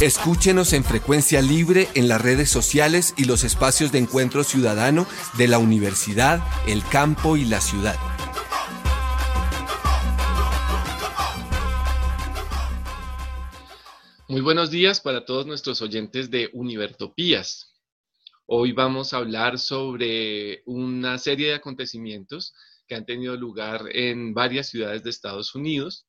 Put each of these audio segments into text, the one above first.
Escúchenos en frecuencia libre en las redes sociales y los espacios de encuentro ciudadano de la universidad, el campo y la ciudad. Muy buenos días para todos nuestros oyentes de Univertopías. Hoy vamos a hablar sobre una serie de acontecimientos que han tenido lugar en varias ciudades de Estados Unidos,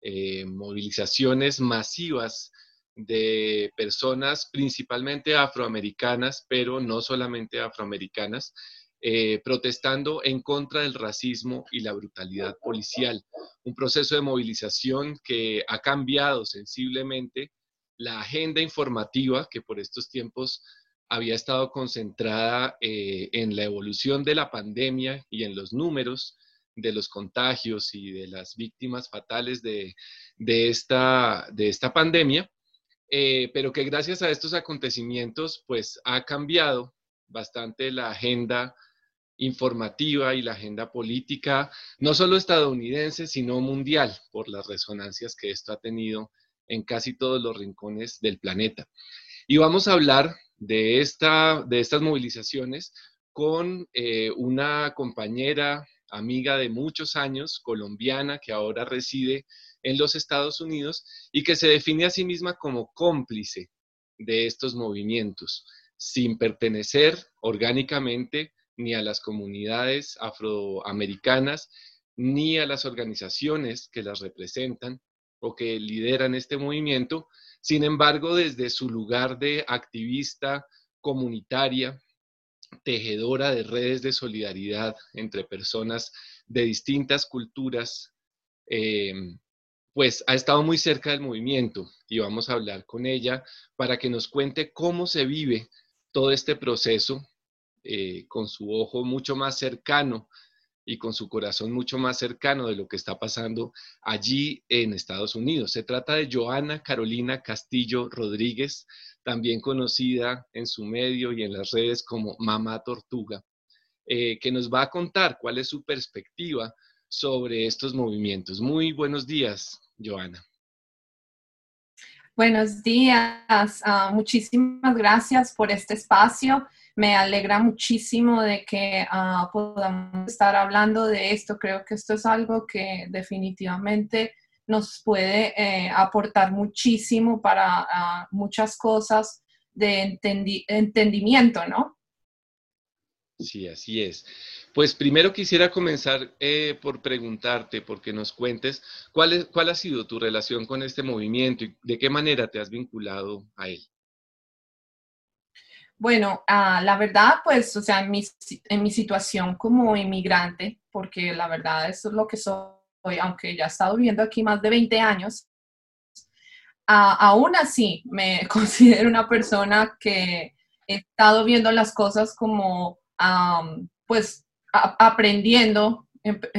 eh, movilizaciones masivas de personas principalmente afroamericanas, pero no solamente afroamericanas, eh, protestando en contra del racismo y la brutalidad policial. Un proceso de movilización que ha cambiado sensiblemente la agenda informativa que por estos tiempos había estado concentrada eh, en la evolución de la pandemia y en los números de los contagios y de las víctimas fatales de, esta, de esta pandemia, eh, pero que gracias a estos acontecimientos pues ha cambiado bastante la agenda informativa y la agenda política, no solo estadounidense, sino mundial, por las resonancias que esto ha tenido en casi todos los rincones del planeta. Y vamos a hablar de, esta, de estas movilizaciones con eh, una compañera, amiga de muchos años, colombiana, que ahora reside en los Estados Unidos y que se define a sí misma como cómplice de estos movimientos, sin pertenecer orgánicamente ni a las comunidades afroamericanas, ni a las organizaciones que las representan o que lideran este movimiento. Sin embargo, desde su lugar de activista comunitaria, tejedora de redes de solidaridad entre personas de distintas culturas, eh, pues ha estado muy cerca del movimiento y vamos a hablar con ella para que nos cuente cómo se vive todo este proceso eh, con su ojo mucho más cercano y con su corazón mucho más cercano de lo que está pasando allí en Estados Unidos. Se trata de Joana Carolina Castillo Rodríguez, también conocida en su medio y en las redes como Mamá Tortuga, eh, que nos va a contar cuál es su perspectiva sobre estos movimientos. Muy buenos días, Joana. Buenos días, ah, muchísimas gracias por este espacio me alegra muchísimo de que ah, podamos estar hablando de esto. Creo que esto es algo que definitivamente nos puede eh, aportar muchísimo para ah, muchas cosas de entendimiento, ¿no? Sí, así es. Pues primero quisiera comenzar eh, por preguntarte, porque nos cuentes cuál, cuál ha sido tu relación con este movimiento y de qué manera te has vinculado a él. Bueno, ah, la verdad, pues, o sea, en mi, en mi situación como inmigrante, porque la verdad eso es lo que soy, aunque ya he estado viviendo aquí más de 20 años, aún así me considero una persona que he estado viendo las cosas como, pues, aprendiendo,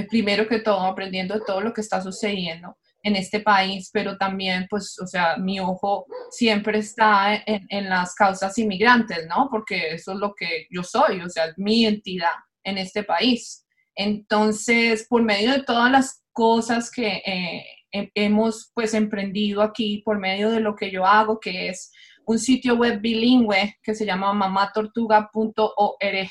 primero que todo, aprendiendo de todo lo que está sucediendo en este país, pero también, pues, o sea, mi ojo siempre está en, en, las causas inmigrantes, ¿no? Porque eso es lo que yo soy, o sea, mi entidad en este país. Entonces, por medio de todas las cosas que eh, hemos, pues, emprendido aquí, por medio de lo que yo hago, que es un sitio web bilingüe que se llama mamatortuga.org,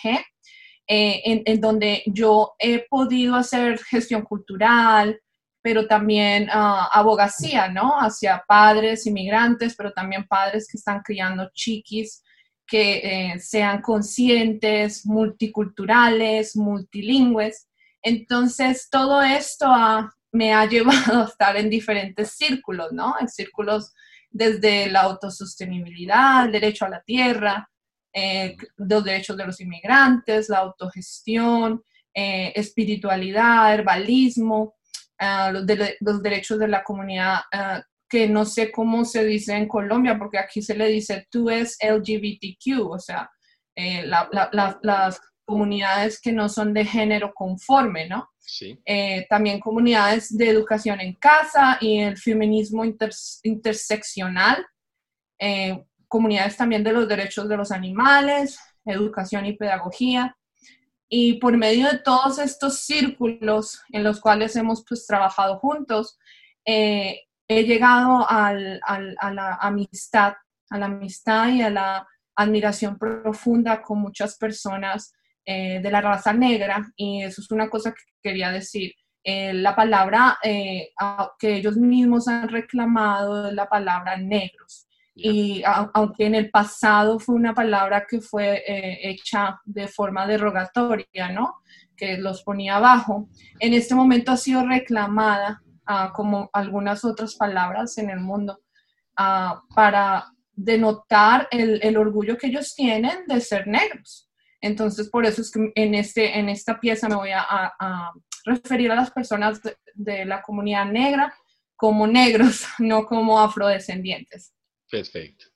eh, en, donde yo he podido hacer gestión cultural, pero también ah, abogacía, ¿no? Hacia padres inmigrantes, pero también padres que están criando chiquis que eh, sean conscientes, multiculturales, multilingües. Entonces, todo esto me ha llevado a estar en diferentes círculos, ¿no? En círculos desde la autosostenibilidad, el derecho a la tierra, eh, los derechos de los inmigrantes, la autogestión, eh, espiritualidad, herbalismo, los, derechos de la comunidad que no sé cómo se dice en Colombia, porque aquí se le dice tú es LGBTQ, o sea, eh, las comunidades que no son de género conforme, ¿no? Sí. Eh, también comunidades de educación en casa y el feminismo interseccional, eh, comunidades también de los derechos de los animales, educación y pedagogía. Y por medio de todos estos círculos en los cuales hemos pues trabajado juntos, eh, he llegado a la amistad, a la amistad y a la admiración profunda con muchas personas eh, de la raza negra y eso es una cosa que quería decir. Eh, la palabra que ellos mismos han reclamado es la palabra negros. Y aunque en el pasado fue una palabra que fue hecha de forma derogatoria, ¿no? Que los ponía abajo, en este momento ha sido reclamada como algunas otras palabras en el mundo, para denotar el, orgullo que ellos tienen de ser negros. Entonces, por eso es que en, este, en esta pieza me voy a, referir a las personas de, la comunidad negra como negros, no como afrodescendientes. Perfecto.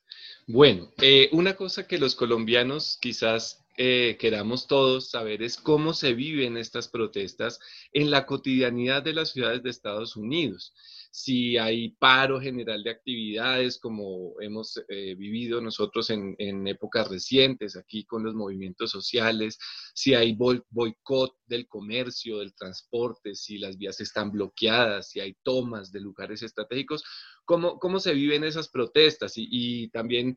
Bueno, eh, una cosa que los colombianos quizás eh, queramos todos saber es cómo se viven estas protestas en la cotidianidad de las ciudades de Estados Unidos. Si hay paro general de actividades como hemos eh, vivido nosotros en, épocas recientes aquí con los movimientos sociales, si hay boicot del comercio, del transporte, si las vías están bloqueadas, si hay tomas de lugares estratégicos, ¿cómo, cómo se viven esas protestas? y también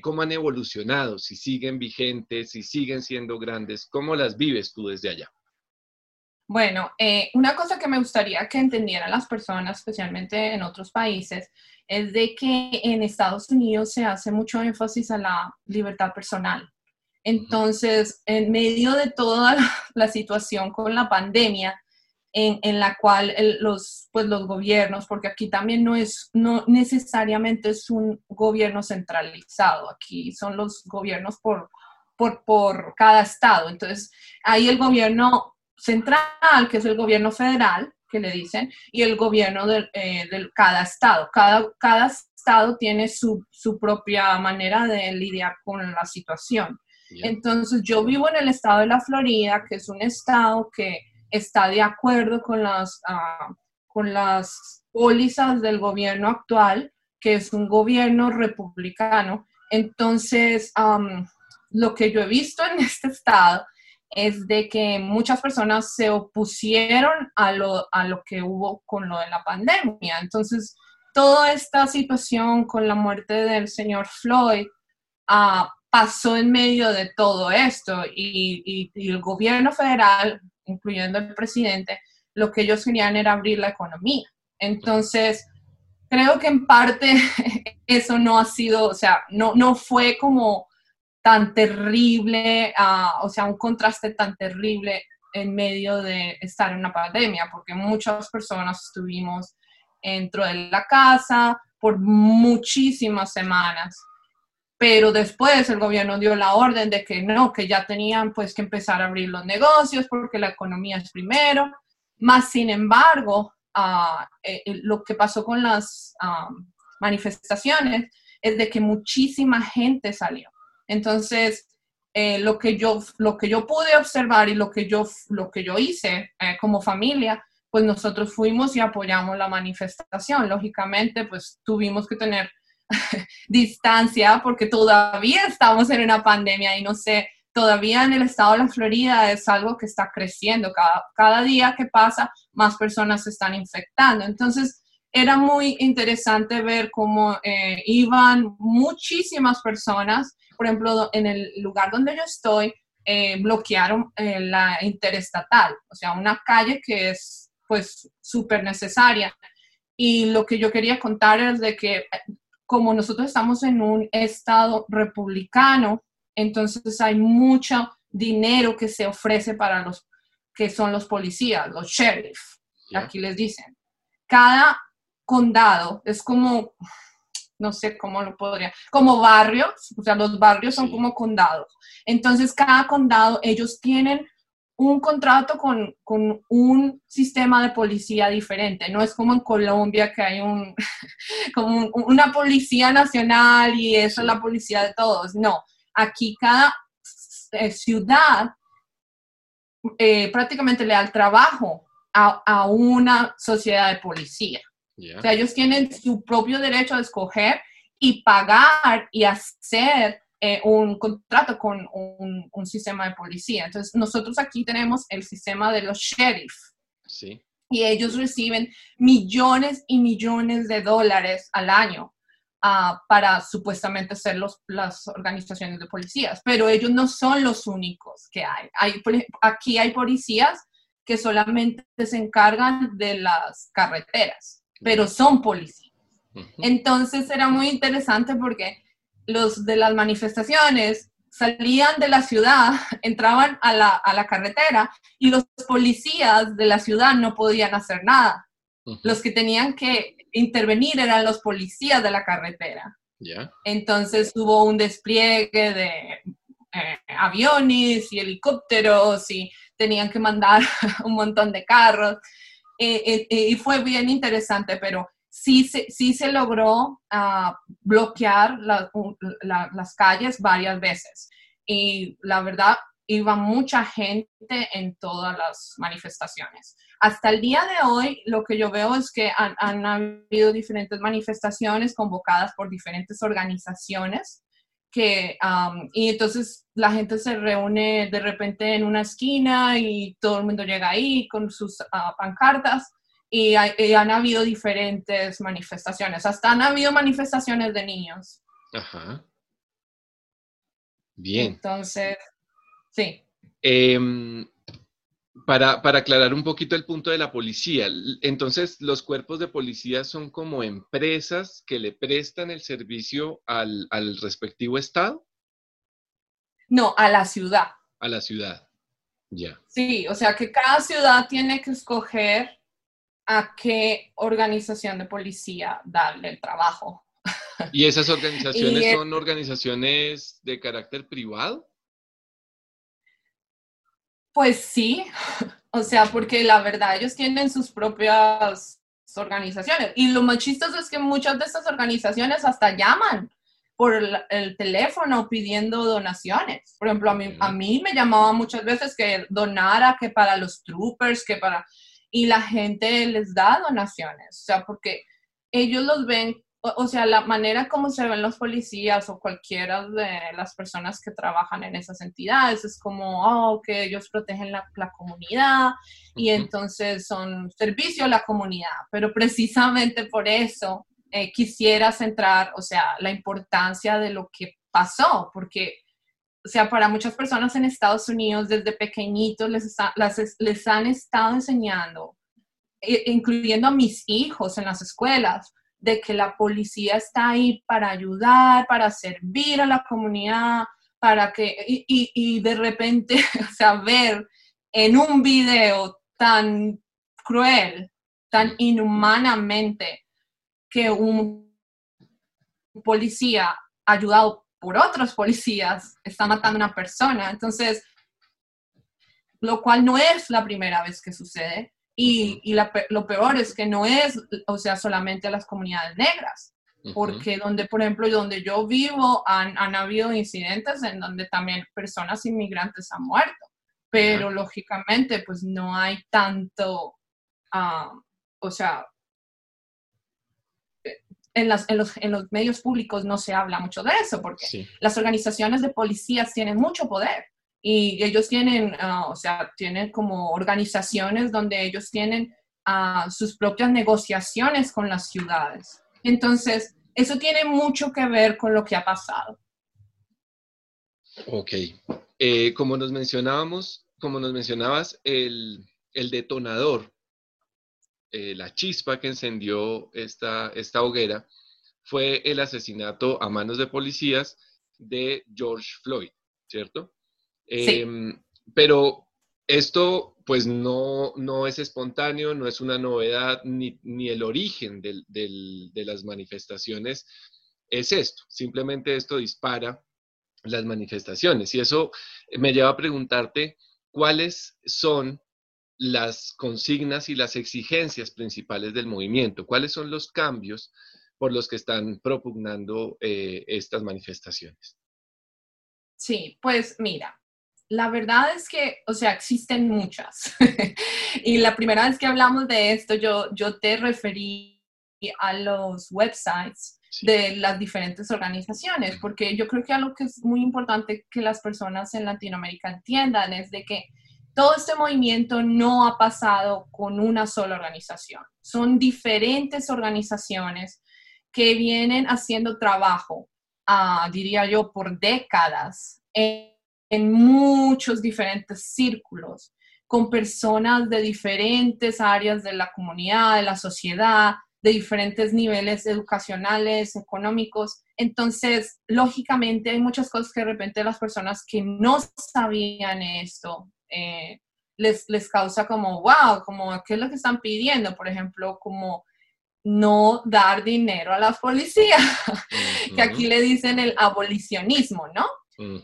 cómo han evolucionado, si siguen vigentes, si siguen siendo grandes, ¿cómo las vives tú desde allá? Bueno, eh, una cosa que me gustaría que entendieran las personas, especialmente en otros países, es de que en Estados Unidos se hace mucho énfasis a la libertad personal. Entonces, en medio de toda la situación con la pandemia, en, la cual los, pues los gobiernos, porque aquí también no es, no necesariamente es un gobierno centralizado, aquí son los gobiernos por, por, por cada estado. Entonces, hay el gobierno central, que es el gobierno federal, que le dicen, y el gobierno de, eh, cada estado. Cada, cada estado tiene su, su, propia manera de lidiar con la situación. Entonces, yo vivo en el estado de la Florida, que es un estado que está de acuerdo con las, ah, con las pólizas del gobierno actual, que es un gobierno republicano. Entonces, lo que yo he visto en este estado es de que muchas personas se opusieron a lo, a lo que hubo con lo de la pandemia. Entonces, toda esta situación con la muerte del señor Floyd uh, pasó en medio de todo esto y, y, el gobierno federal incluyendo el presidente, lo que ellos querían era abrir la economía. Entonces, creo que en parte eso no ha sido, o sea, no, no fue como tan terrible, ah, o sea, un contraste tan terrible en medio de estar en una pandemia, porque muchas personas estuvimos dentro de la casa por muchísimas semanas pero después el gobierno dio la orden de que no, que ya tenían pues que empezar a abrir los negocios porque la economía es primero. Más sin embargo, eh, eh, lo que pasó con las manifestaciones es de que muchísima gente salió. Entonces, eh, lo, que yo, lo que yo pude observar y lo que yo, lo que yo hice como familia, pues nosotros fuimos y apoyamos la manifestación. Lógicamente, pues tuvimos que tener distancia porque todavía estamos en una pandemia y no sé, todavía en el estado de la Florida es algo que está creciendo. Cada, cada día que pasa, más personas se están infectando. Entonces, era muy interesante ver cómo eh, iban muchísimas personas. Por ejemplo, en el lugar donde yo estoy, eh, bloquearon eh, la interestatal, o sea, una calle que es pues súper necesaria. Y lo que yo quería contar es de que como nosotros estamos en un estado republicano, entonces hay mucho dinero que se ofrece para los que son los policías, los sheriff, aquí les dicen. Cada condado es como, no sé cómo lo podría, como barrios, o sea, los barrios son como condados. Entonces, cada condado, ellos tienen un contrato con, con, un sistema de policía diferente. No es como en Colombia que hay un, como una policía nacional y esa es la policía de todos. No, aquí cada eh, ciudad eh, prácticamente le da el trabajo a, a, una sociedad de policía. O sea, ellos tienen su propio derecho a escoger y pagar y hacer eh, un contrato con un, un, sistema de policía. Entonces, nosotros aquí tenemos el sistema de los sheriff. Sí. Y ellos reciben millones y millones de dólares al año uh, para supuestamente ser los, las organizaciones de policías. Pero ellos no son los únicos que hay. hay aquí hay policías que solamente se encargan de las carreteras, pero son policías. Entonces era muy interesante porque los de las manifestaciones salían de la ciudad, entraban a la, a la carretera y los policías de la ciudad no podían hacer nada. Los que tenían que intervenir eran los policías de la carretera. Entonces hubo un despliegue de eh, aviones y helicópteros y tenían que mandar un montón de carros. Eh, eh, y fue bien interesante, pero sí se, sí se logró uh, bloquear las calles varias veces. Y la verdad, iba mucha gente en todas las manifestaciones. Hasta el día de hoy, lo que yo veo es que han, han habido diferentes manifestaciones convocadas por diferentes organizaciones que, um, y entonces la gente se reúne de repente en una esquina y todo el mundo llega ahí con sus uh, pancartas y, han habido diferentes manifestaciones, hasta han habido manifestaciones de niños. Ajá. Bien. Entonces, sí. Em, para, para, aclarar un poquito el punto de la policía, entonces los cuerpos de policía son como empresas que le prestan el servicio al, al respectivo estado. No, a la ciudad. A la ciudad, ya. Sí, o sea que cada ciudad tiene que escoger a qué organización de policía darle el trabajo. ¿Y esas organizaciones son organizaciones de carácter privado? Pues sí, o sea, porque la verdad ellos tienen sus propias organizaciones. Y lo más chistoso es que muchas de estas organizaciones hasta llaman por el, teléfono pidiendo donaciones. Por ejemplo, a mí, a mí me llamaban muchas veces que donara, que para los troopers, que para y la gente les da donaciones, o sea, porque ellos los ven, o, sea, la manera como se ven los policías o cualquiera de las personas que trabajan en esas entidades es como, oh, que ellos protegen la, comunidad y entonces son servicio a la comunidad, pero precisamente por eso eh, quisiera centrar, o sea, la importancia de lo que pasó, porque o sea, para muchas personas en Estados Unidos desde pequeñitos les, les han estado enseñando, incluyendo a mis hijos en las escuelas, de que la policía está ahí para ayudar, para servir a la comunidad, para que, y, y de repente, o sea, ver en un video tan cruel, tan inhumanamente, que un policía ayudado por otros policías, está matando a una persona. Entonces, lo cual no es la primera vez que sucede. Y, y lo peor es que no es, o sea, solamente a las comunidades negras, porque donde, por ejemplo, donde yo vivo, han, han, habido incidentes en donde también personas inmigrantes han muerto, pero lógicamente, pues no hay tanto, ah, o sea, en, las, en, los, en, los, medios públicos no se habla mucho de eso, porque las organizaciones de policías tienen mucho poder y ellos tienen, ah, o sea, tienen como organizaciones donde ellos tienen uh, sus propias negociaciones con las ciudades. Entonces, eso tiene mucho que ver con lo que ha pasado. Ok. Eh, como nos mencionábamos, como nos mencionabas, el, detonador eh, la chispa que encendió esta hoguera fue el asesinato a manos de policías de George Floyd, ¿cierto? Em, pero esto pues no, no es espontáneo, no es una novedad, ni, el origen de las manifestaciones es esto. Simplemente esto dispara las manifestaciones. Y eso me lleva a preguntarte ¿cuáles son las consignas y las exigencias principales del movimiento? ¿Cuáles son los cambios por los que están propugnando eh, estas manifestaciones? Sí, pues mira, la verdad es que, o sea, existen muchas. y la primera vez que hablamos de esto, yo, yo te referí a los websites de las diferentes organizaciones, porque yo creo que algo que es muy importante que las personas en Latinoamérica entiendan es de que todo este movimiento no ha pasado con una sola organización. Son diferentes organizaciones que vienen haciendo trabajo, ah, diría yo, por décadas en, en muchos diferentes círculos, con personas de diferentes áreas de la comunidad, de la sociedad, de diferentes niveles educacionales, económicos. Entonces, lógicamente, hay muchas cosas que de repente las personas que no sabían esto eh, les, les causa como, wow, como, ¿qué es lo que están pidiendo? Por ejemplo, como no dar dinero a la policía, que aquí le dicen el abolicionismo, ¿no?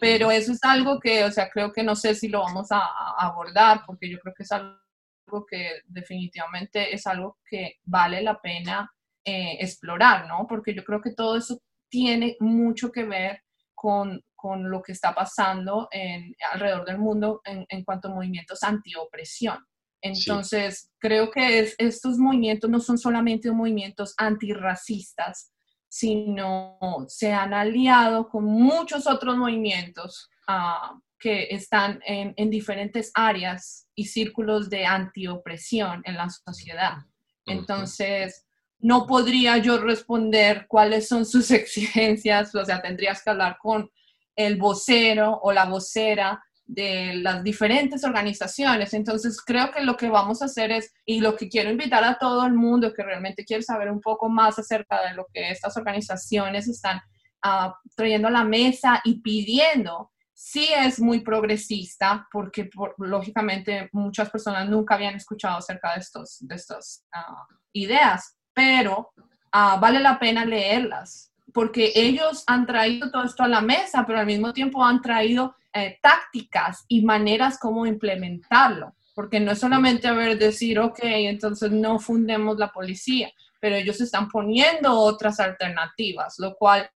Pero eso es algo que, o sea, creo que no sé si lo vamos a abordar, porque yo creo que es algo que definitivamente es algo que vale la pena eh, explorar, ¿no? Porque yo creo que todo eso tiene mucho que ver con, con lo que está pasando en, alrededor del mundo en, en cuanto a movimientos antiopresión. Entonces, creo que estos movimientos no son solamente movimientos antirracistas, sino se han aliado con muchos otros movimientos uh, que están en, en, diferentes áreas y círculos de antiopresión en la sociedad. Entonces, no podría yo responder cuáles son sus exigencias, o sea, tendrías que hablar con el vocero o la vocera de las diferentes organizaciones. Entonces, creo que lo que vamos a hacer es, y lo que quiero invitar a todo el mundo que realmente quiere saber un poco más acerca de lo que estas organizaciones están uh, trayendo a la mesa y pidiendo, sí es muy progresista, porque lógicamente muchas personas nunca habían escuchado acerca de, estos, de estas uh, ideas, pero uh, vale la pena leerlas, porque ellos han traído todo esto a la mesa, pero al mismo tiempo han traído eh, tácticas y maneras como implementarlo, porque no es solamente a ver, decir, ok, entonces no fundemos la policía, pero ellos están poniendo otras alternativas, lo cual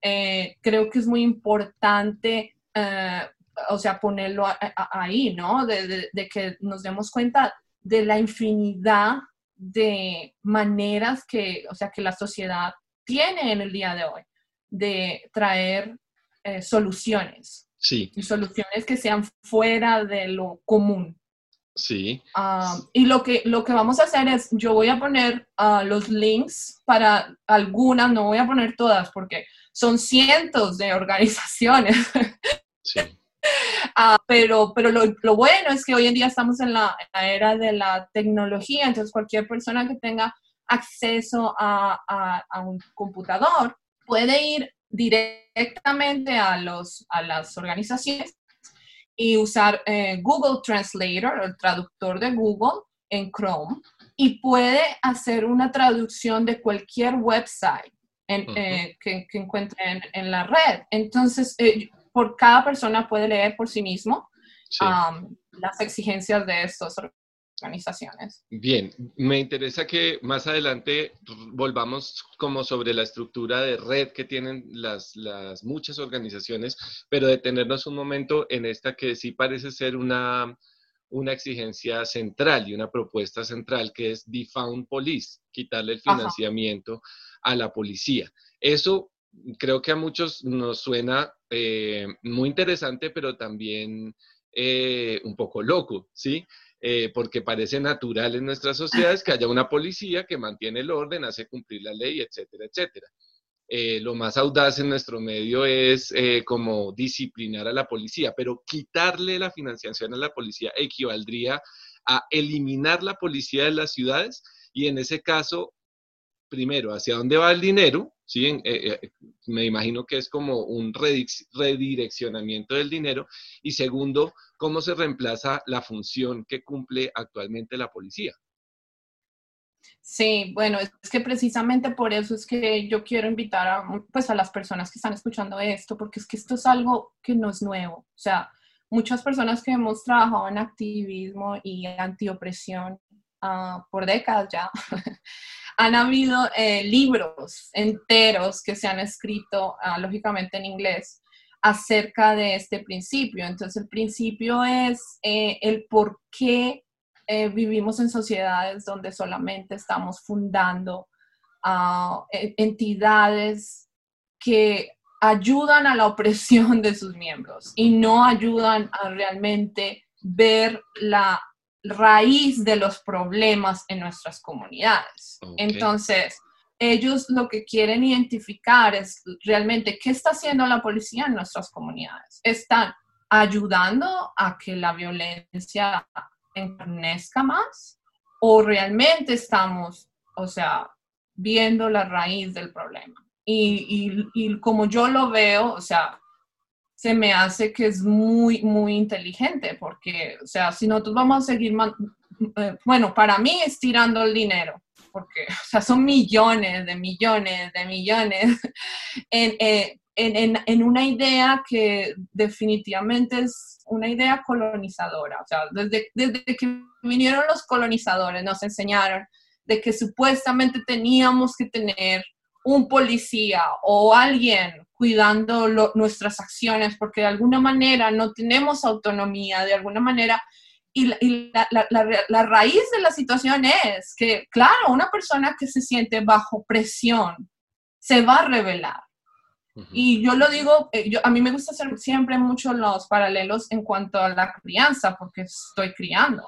eh, creo que es muy importante eh, o sea, ponerlo ahí, ¿no? De, que nos demos cuenta de la infinidad de maneras que, o sea, que la sociedad tiene en el día de hoy de traer soluciones. Sí. Y soluciones que sean fuera de lo común. Sí. Ah, y lo que, lo que vamos a hacer es, yo voy a poner uh, los links para algunas, no voy a poner todas porque son cientos de organizaciones Ah, pero pero lo, lo, bueno es que hoy en día estamos en la, era de la tecnología, entonces cualquier persona que tenga acceso a, a, un computador puede ir directamente a, los, a las organizaciones y usar eh, Google Translator, el traductor de Google en Chrome, y puede hacer una traducción de cualquier website eh, que, que, encuentre en, en, la red. Entonces, eh, por cada persona puede leer por sí mismo las exigencias de estas organizaciones. Bien, me interesa que más adelante volvamos como sobre la estructura de red que tienen las, las muchas organizaciones, pero detenernos un momento en esta que sí parece ser una, una exigencia central y una propuesta central que es defund police, quitarle el financiamiento a la policía. Eso creo que a muchos nos suena eh, muy interesante, pero también eh, un poco loco, ¿sí? Eh, porque parece natural en nuestras sociedades que haya una policía que mantiene el orden, hace cumplir la ley, etcétera, etcétera. lo más audaz en nuestro medio es como disciplinar a la policía, pero quitarle la financiación a la policía equivaldría a eliminar la policía de las ciudades y en ese caso primero, hacia dónde va el dinero, ¿sí? Eh, eh, me imagino que es como un redireccionamiento del dinero, y segundo, cómo se reemplaza la función que cumple actualmente la policía. Sí, bueno, es que precisamente por eso es que yo quiero invitar a, pues, a las personas que están escuchando esto, porque es que esto es algo que no es nuevo. O sea, muchas personas que hemos trabajado en activismo y antiopresión uh, por décadas ya, han habido eh, libros enteros que se han escrito, uh, lógicamente en inglés, acerca de este principio. Entonces, el principio es eh, el por qué eh, vivimos en sociedades donde solamente estamos fundando uh, entidades que ayudan a la opresión de sus miembros y no ayudan a realmente ver la raíz de los problemas en nuestras comunidades. Entonces, ellos lo que quieren identificar es realmente qué está haciendo la policía en nuestras comunidades. ¿Están ayudando a que la violencia encarnezca más? ¿O realmente estamos, o sea, viendo la raíz del problema? Y, como yo lo veo, o sea, se me hace que es muy, muy inteligente, porque, o sea, si nosotros vamos a seguir, eh, bueno, para mí es tirando el dinero, porque, o sea, son millones de millones de millones eh, en, en, en, una idea que definitivamente es una idea colonizadora. O sea, desde, desde que vinieron los colonizadores nos enseñaron de que supuestamente teníamos que tener un policía o alguien cuidando nuestras acciones porque de alguna manera no tenemos autonomía, de alguna manera. Y, la, raíz de la situación es que, claro, una persona que se siente bajo presión se va a revelar. Y yo lo digo, eh, yo, a mí me gusta hacer siempre mucho los paralelos en cuanto a la crianza, porque estoy criando,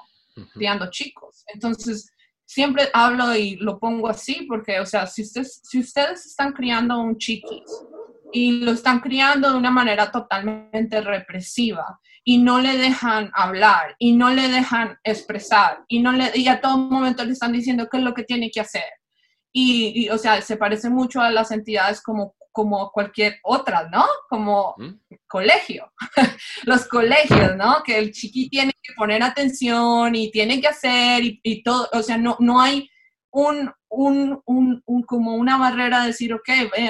criando chicos. Entonces, siempre hablo y lo pongo así porque, o sea, si ustedes, si ustedes están criando un chiquis y lo están criando de una manera totalmente represiva y no le dejan hablar y no le dejan expresar y, no le, y a todo momento le están diciendo qué es lo que tiene que hacer. Y, y o sea, se parece mucho a las entidades como como cualquier otra, ¿no? Como colegio, los colegios, ¿no? Que el chiqui tiene que poner atención y tiene que hacer y, todo, o sea, no, no hay un, un, un, como una barrera de decir, ok,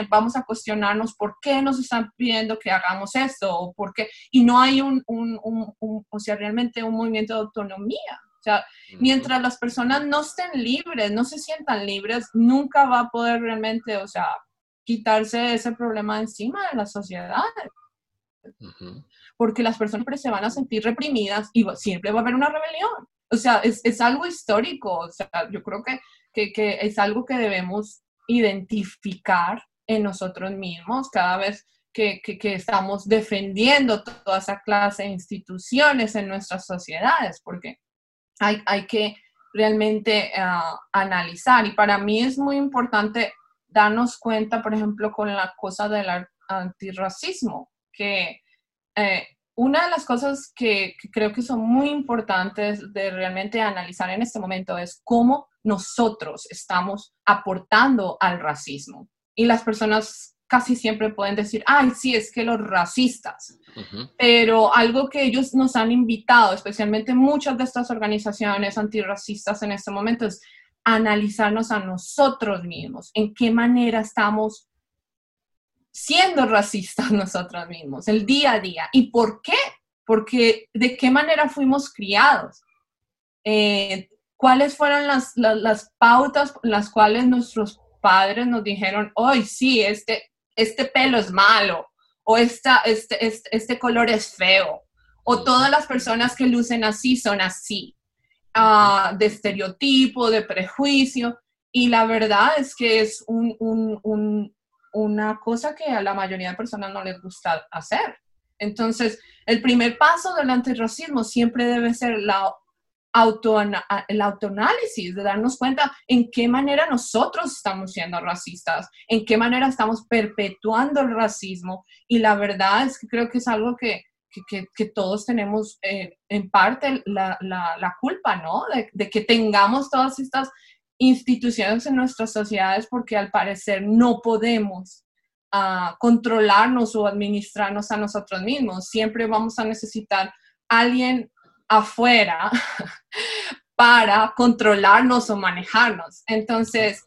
vamos a cuestionarnos por qué nos están pidiendo que hagamos esto, o por qué, y no hay un, o sea, realmente un movimiento de autonomía. O sea, mientras las personas no estén libres, no se sientan libres, nunca va a poder realmente, o sea, quitarse ese problema encima de la sociedad. Porque las personas siempre se van a sentir reprimidas y siempre va a haber una rebelión. O sea, es, es algo histórico. O sea, yo creo que, que, es algo que debemos identificar en nosotros mismos cada vez que, estamos defendiendo toda esa clase de instituciones en nuestras sociedades, porque hay, hay que realmente uh, analizar. Y para mí es muy importante darnos cuenta, por ejemplo, con la cosa del antirracismo, que eh, una de las cosas que, creo que son muy importantes de realmente analizar en este momento es cómo nosotros estamos aportando al racismo. Y las personas casi siempre pueden decir, ay, sí, es que los racistas. Pero algo que ellos nos han invitado, especialmente muchas de estas organizaciones antirracistas en este momento, es analizarnos a nosotros mismos, en qué manera estamos siendo racistas nosotros mismos, el día a día. ¿Y por qué? Porque de qué manera fuimos criados. Eh, ¿Cuáles fueron las, las, pautas las cuales nuestros padres nos dijeron, hoy sí, este, este pelo es malo, o esta, este, este, este color es feo, o todas las personas que lucen así son así? Ah, de estereotipo, de prejuicio, y la verdad es que es una cosa que a la mayoría de personas no les gusta hacer. Entonces, el primer paso del antirracismo siempre debe ser la auto, el autoanálisis, de darnos cuenta en qué manera nosotros estamos siendo racistas, en qué manera estamos perpetuando el racismo. Y la verdad es que creo que es algo que que, todos tenemos eh, en parte la, culpa, ¿no? De, que tengamos todas estas instituciones en nuestras sociedades porque al parecer no podemos ah, controlarnos o administrarnos a nosotros mismos. Siempre vamos a necesitar alguien afuera para controlarnos o manejarnos. Entonces,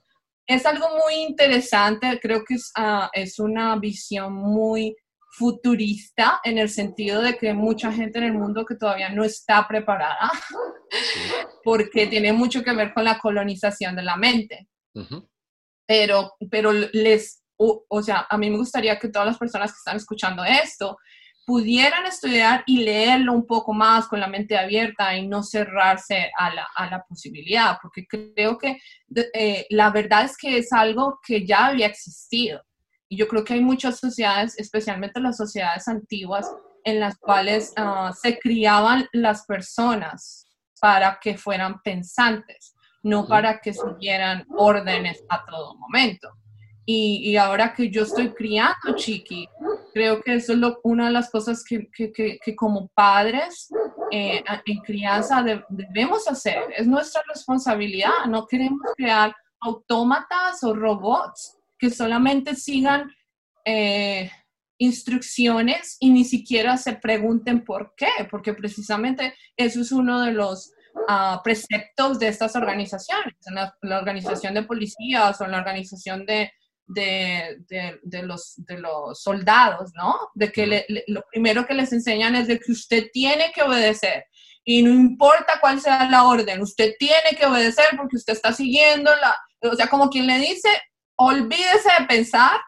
es algo muy interesante, creo que es, ah, es una visión muy futurista en el sentido de que mucha gente en el mundo que todavía no está preparada porque tiene mucho que ver con la colonización de la mente. Pero, pero les, o, sea, a mí me gustaría que todas las personas que están escuchando esto pudieran estudiar y leerlo un poco más con la mente abierta y no cerrarse a la, a la posibilidad, porque creo que eh, la verdad es que es algo que ya había existido. Y yo creo que hay muchas sociedades, especialmente las sociedades antiguas, en las cuales ah, se criaban las personas para que fueran pensantes, no para que siguieran órdenes a todo momento. Y, y, ahora que yo estoy criando chiqui, creo que eso es lo, una de las cosas que, que, que, como padres eh, en crianza debemos hacer. Es nuestra responsabilidad. No queremos crear autómatas o robots que solamente sigan eh, instrucciones y ni siquiera se pregunten por qué, porque precisamente eso es uno de los uh, preceptos de estas organizaciones, la, organización de policías o la organización de, de, de, los, de los soldados, ¿no? De que lo primero que les enseñan es de que usted tiene que obedecer y no importa cuál sea la orden, usted tiene que obedecer porque usted está siguiendo la, o sea, como quien le dice, olvídese de pensar,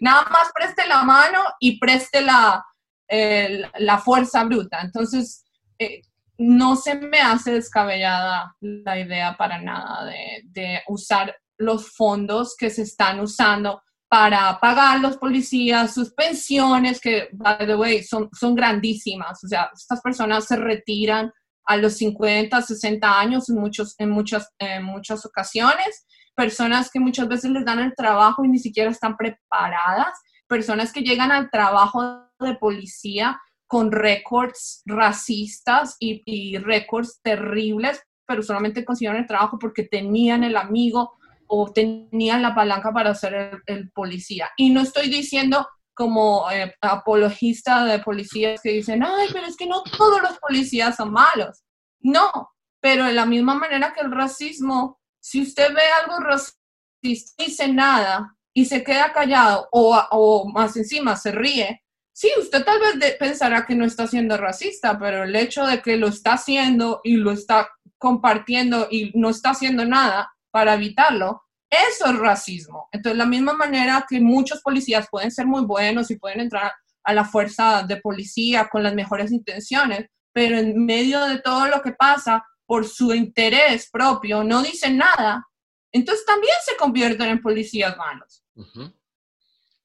nada más preste la mano y preste la, la fuerza bruta. Entonces, eh, no se me hace descabellada la idea para nada de, de, usar los fondos que se están usando para pagar los policías, sus pensiones, que, by the way, son, son grandísimas. O sea, estas personas se retiran a los 50, 60 años en, muchos, en, muchas, en muchas ocasiones personas que muchas veces les dan el trabajo y ni siquiera están preparadas, personas que llegan al trabajo de policía con récords racistas y, récords terribles, pero solamente consiguieron el trabajo porque tenían el amigo o tenían la palanca para ser el, policía. Y no estoy diciendo como eh, apologista de policías que dicen, ay, pero es que no todos los policías son malos. No, pero de la misma manera que el racismo si usted ve algo racista y dice nada y se queda callado o, o más encima se ríe, sí, usted tal vez pensará que no está siendo racista, pero el hecho de que lo está haciendo y lo está compartiendo y no está haciendo nada para evitarlo, eso es racismo. Entonces, la misma manera que muchos policías pueden ser muy buenos y pueden entrar a la fuerza de policía con las mejores intenciones, pero en medio de todo lo que pasa, por su interés propio no dicen nada, entonces también se convierten en policías malos.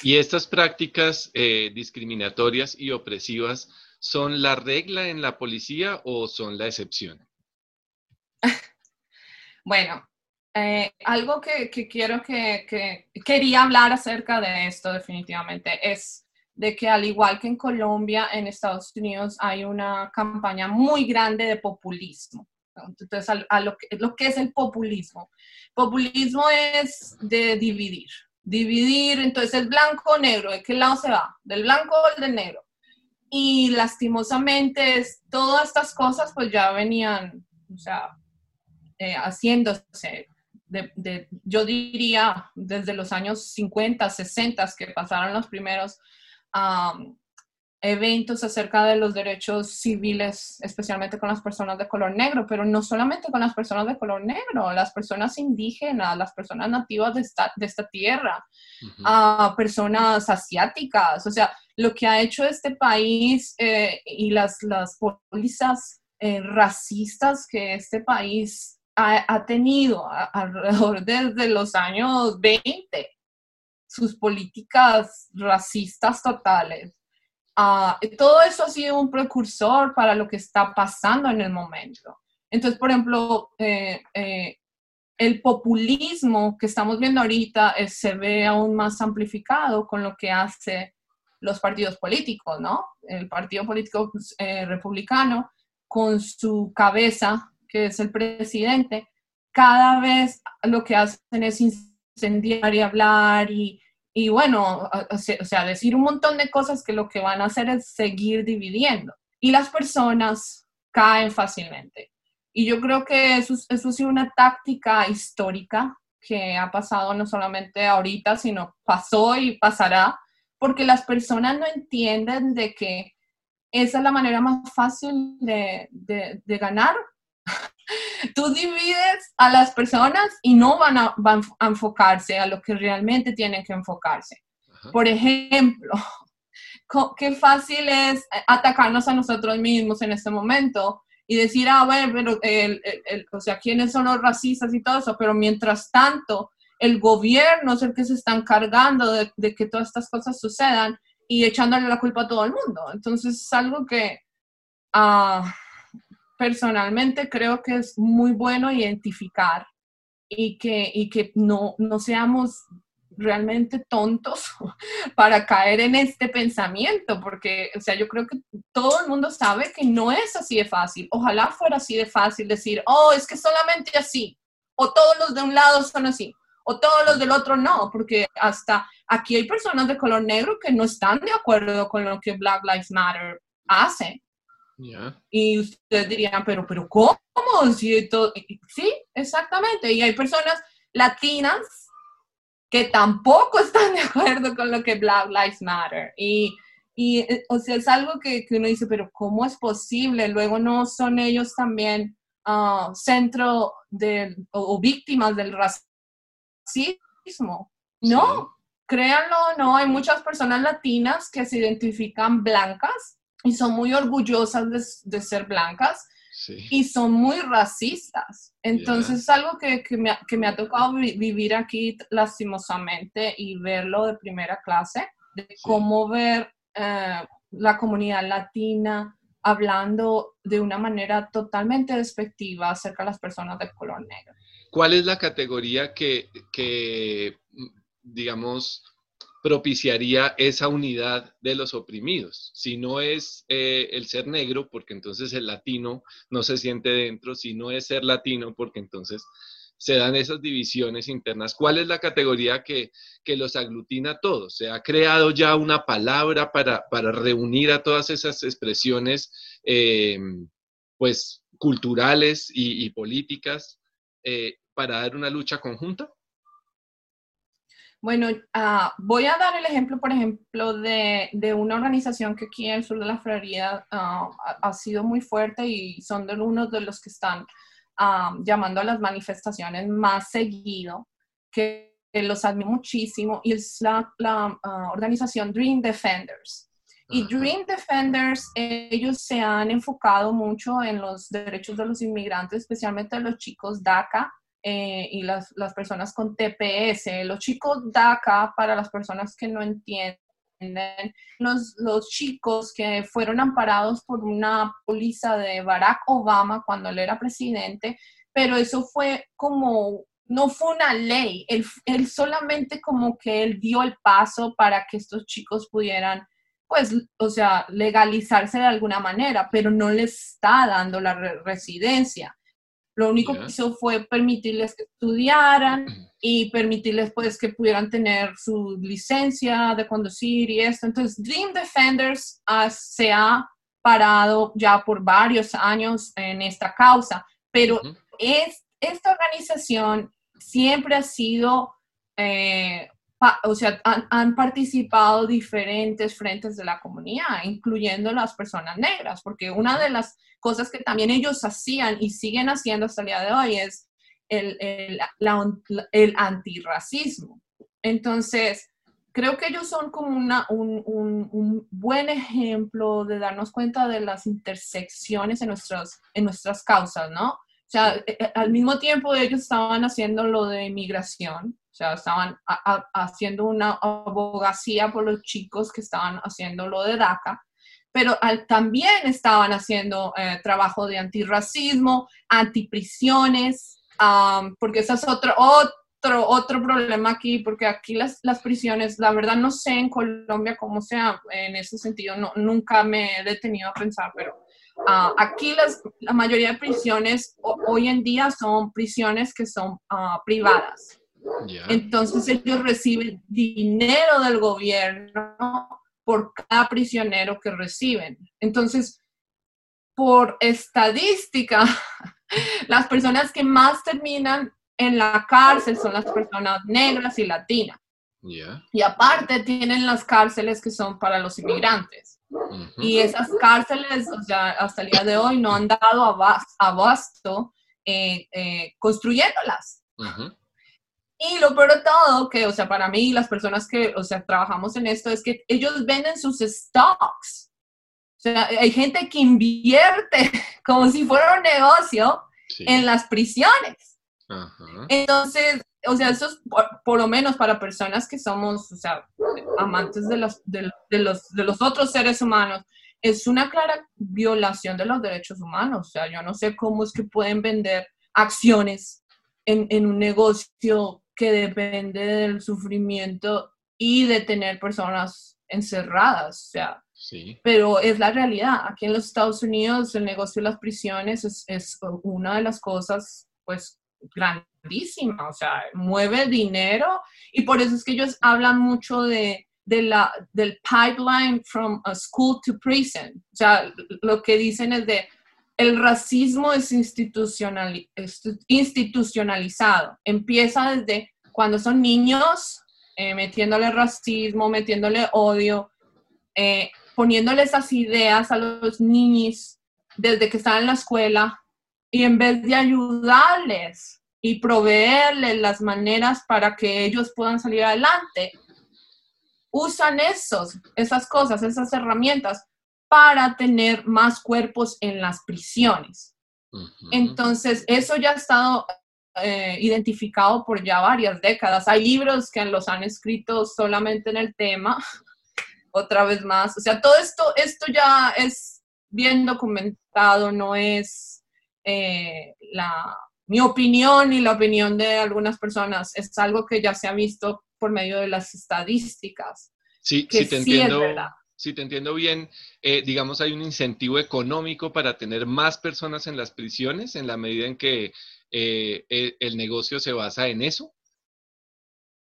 Y estas prácticas eh, discriminatorias y opresivas son la regla en la policía o son la excepción? bueno, eh, algo que, quiero que, que, quería hablar acerca de esto definitivamente es de que al igual que en Colombia, en Estados Unidos hay una campaña muy grande de populismo. Entonces, a, lo, que, lo, que, es el populismo. Populismo es de dividir. Dividir, entonces el blanco o negro, ¿de qué lado se va? ¿Del blanco o del negro? Y lastimosamente todas estas cosas pues ya venían, o sea, eh, haciéndose. Yo diría desde los años 50, 60 que pasaron los primeros eventos acerca de los derechos civiles, especialmente con las personas de color negro, pero no solamente con las personas de color negro, las personas indígenas, las personas nativas de esta, de esta tierra, a personas asiáticas. O sea, lo que ha hecho este país eh, y las, las pólizas eh, racistas que este país ha, ha tenido alrededor desde los años 20, sus políticas racistas totales Ah, todo eso ha sido un precursor para lo que está pasando en el momento. Entonces, por ejemplo, eh, eh, el populismo que estamos viendo ahorita eh, se ve aún más amplificado con lo que hace los partidos políticos, ¿no? El partido político pues, republicano, con su cabeza, que es el presidente, cada vez lo que hacen es incendiar y hablar y y bueno, o sea, decir un montón de cosas que lo que van a hacer es seguir dividiendo. Y las personas caen fácilmente. Y yo creo que eso, eso ha sido una táctica histórica que ha pasado no solamente ahorita, sino pasó y pasará porque las personas no entienden de que esa es la manera más fácil de, de, ganar. Tú divides a las personas y no van a, van a enfocarse a lo que realmente tienen que enfocarse. Por ejemplo, qué fácil es atacarnos a nosotros mismos en este momento y decir, ah, bueno, pero el, el, o sea, quiénes son los racistas y todo eso, pero mientras tanto, el gobierno es el que se está encargando de, de que todas estas cosas sucedan y echándole la culpa a todo el mundo. Entonces es algo que uh, personalmente creo que es muy bueno identificar y que, y que no, no seamos realmente tontos para caer en este pensamiento, porque, o sea, yo creo que todo el mundo sabe que no es así de fácil. Ojalá fuera así de fácil decir, oh, es que solamente así, o todos los de un lado son así o todos los del otro no, porque hasta aquí hay personas de color negro que no están de acuerdo con lo que Black Lives Matter hace. Y ustedes dirían, pero, pero ¿cómo? sí, exactamente. Y hay personas latinas que tampoco están de acuerdo con lo que Black Lives Matter. Y, y o sea, es algo que, que, uno dice, pero ¿cómo es posible? Luego no son ellos también uh, centro de, o, o víctimas del racismo racismo. No, créanlo no, hay muchas personas latinas que se identifican blancas y son muy orgullosas de, ser blancas y son muy racistas. Entonces es algo que, que, me, que, me, ha tocado vivir aquí lastimosamente y verlo de primera clase, de cómo ver eh, la comunidad latina hablando de una manera totalmente despectiva acerca de las personas de color negro. ¿Cuál es la categoría que, digamos, propiciaría esa unidad de los oprimidos. Si no es eh, el ser negro, porque entonces el latino no se siente dentro, si no es ser latino, porque entonces se dan esas divisiones internas. ¿Cuál es la categoría que, los aglutina a todos? ¿Se ha creado ya una palabra para, reunir a todas esas expresiones eh, pues, culturales y, políticas? Eh, para dar una lucha conjunta? Bueno, ah, voy a dar el ejemplo, por ejemplo, de, una organización que aquí en el sur de la Florida ah, ha, sido muy fuerte y son de uno de los que están ah, llamando a las manifestaciones más seguido, que, los admiro muchísimo, y es la, la organización Dream Defenders. Y Dream Defenders, ellos se han enfocado mucho en los derechos de los inmigrantes, especialmente de los chicos DACA, eh, y las, las, personas con TPS. Los chicos DACA, para las personas que no entienden, los, los chicos que fueron amparados por una póliza de Barack Obama cuando él era presidente, pero eso fue como, no fue una ley, él, él solamente como que él dio el paso para que estos chicos pudieran pues, o sea, legalizarse de alguna manera, pero no les está dando la residencia. Lo único que hizo fue permitirles que estudiaran y permitirles pues que pudieran tener su licencia de conducir y esto. Entonces, Dream Defenders se ha parado ya por varios años en esta causa, pero es, esta organización siempre ha sido eh, o sea, han, participado diferentes frentes de la comunidad, incluyendo las personas negras, porque una de las cosas que también ellos hacían y siguen haciendo hasta el día de hoy es el, el, el antirracismo. Entonces, creo que ellos son como una, un, un, un, buen ejemplo de darnos cuenta de las intersecciones en, nuestras en nuestras causas, ¿no? O sea, e, e, al mismo tiempo ellos estaban haciendo lo de inmigración, o sea, estaban haciendo una abogacía por los chicos que estaban haciendo lo de DACA, pero también estaban haciendo eh, trabajo de antirracismo, antiprisiones, porque ese es otro, otro, otro problema aquí, porque aquí las, las, prisiones, la verdad no sé en Colombia cómo sea en ese sentido, no, nunca me he detenido a pensar, pero ah, aquí las, la mayoría de prisiones hoy en día son prisiones que son ah, privadas. Entonces ellos reciben dinero del gobierno por cada prisionero que reciben. Entonces, por estadística, las personas que más terminan en la cárcel son las personas negras y latinas. Y aparte tienen las cárceles que son para los inmigrantes. Y esas cárceles, o sea, hasta el día de hoy no han dado abasto eh, eh, construyéndolas. Y lo peor de todo, que, o sea, para mí, las personas que, o sea, trabajamos en esto, es que ellos venden sus stocks. O sea, hay gente que invierte como si fuera un negocio en las prisiones. Entonces, o sea, eso es por, lo menos para personas que somos, o sea, amantes de los, de, los, de los otros seres humanos, es una clara violación de los derechos humanos. O sea, yo no sé cómo es que pueden vender acciones en, en un negocio que depende del sufrimiento y de tener personas encerradas. O sea, sí. pero es la realidad. Aquí en los Estados Unidos el negocio de las prisiones es, es una de las cosas, pues, grandísima, o sea, mueve dinero y por eso es que ellos hablan mucho de, de la, del pipeline from a school to prison. O sea, lo que dicen es de el racismo es institucional, institucionalizado. Empieza desde cuando son niños, eh, metiéndole racismo, metiéndole odio, eh, poniéndole esas ideas a los niños desde que están en la escuela y en vez de ayudarles y proveerles las maneras para que ellos puedan salir adelante, usan esos, esas cosas, esas herramientas para tener más cuerpos en las prisiones. Entonces, eso ya ha estado eh, identificado por ya varias décadas. Hay libros que los han escrito solamente en el tema, otra vez más. O sea, todo esto, esto ya es bien documentado, no es eh, la, mi opinión y la opinión de algunas personas, es algo que ya se ha visto por medio de las estadísticas. Sí, sí te entiendo. Si te entiendo bien, eh, digamos, hay un incentivo económico para tener más personas en las prisiones en la medida en que eh, e, el negocio se basa en eso.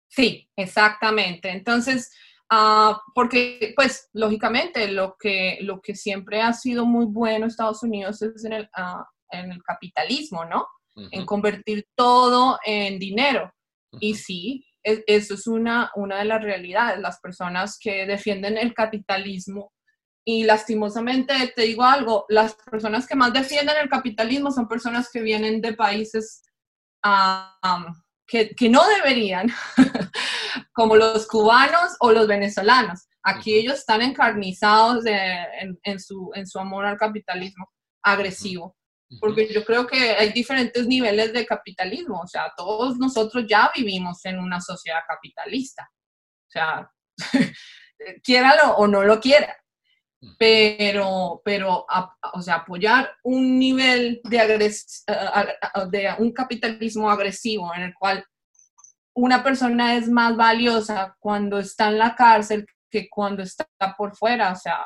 Sí, exactamente. Entonces, ah, porque, pues, lógicamente, lo que, lo que siempre ha sido muy bueno en Estados Unidos es en el, ah, en el capitalismo, ¿no? En convertir todo en dinero. Y sí, eso es una, una de las realidades. Las personas que defienden el capitalismo y lastimosamente te digo algo, las personas que más defienden el capitalismo son personas que vienen de países que, que, no deberían, como los cubanos o los venezolanos. Aquí ellos están encarnizados en, en, su, en su amor al capitalismo agresivo porque yo creo que hay diferentes niveles de capitalismo, o sea, todos nosotros ya vivimos en una sociedad capitalista, o sea, quiéralo o no lo quiera, pero, pero o sea, apoyar un nivel de, de un capitalismo agresivo en el cual una persona es más valiosa cuando está en la cárcel que cuando está por fuera, o sea,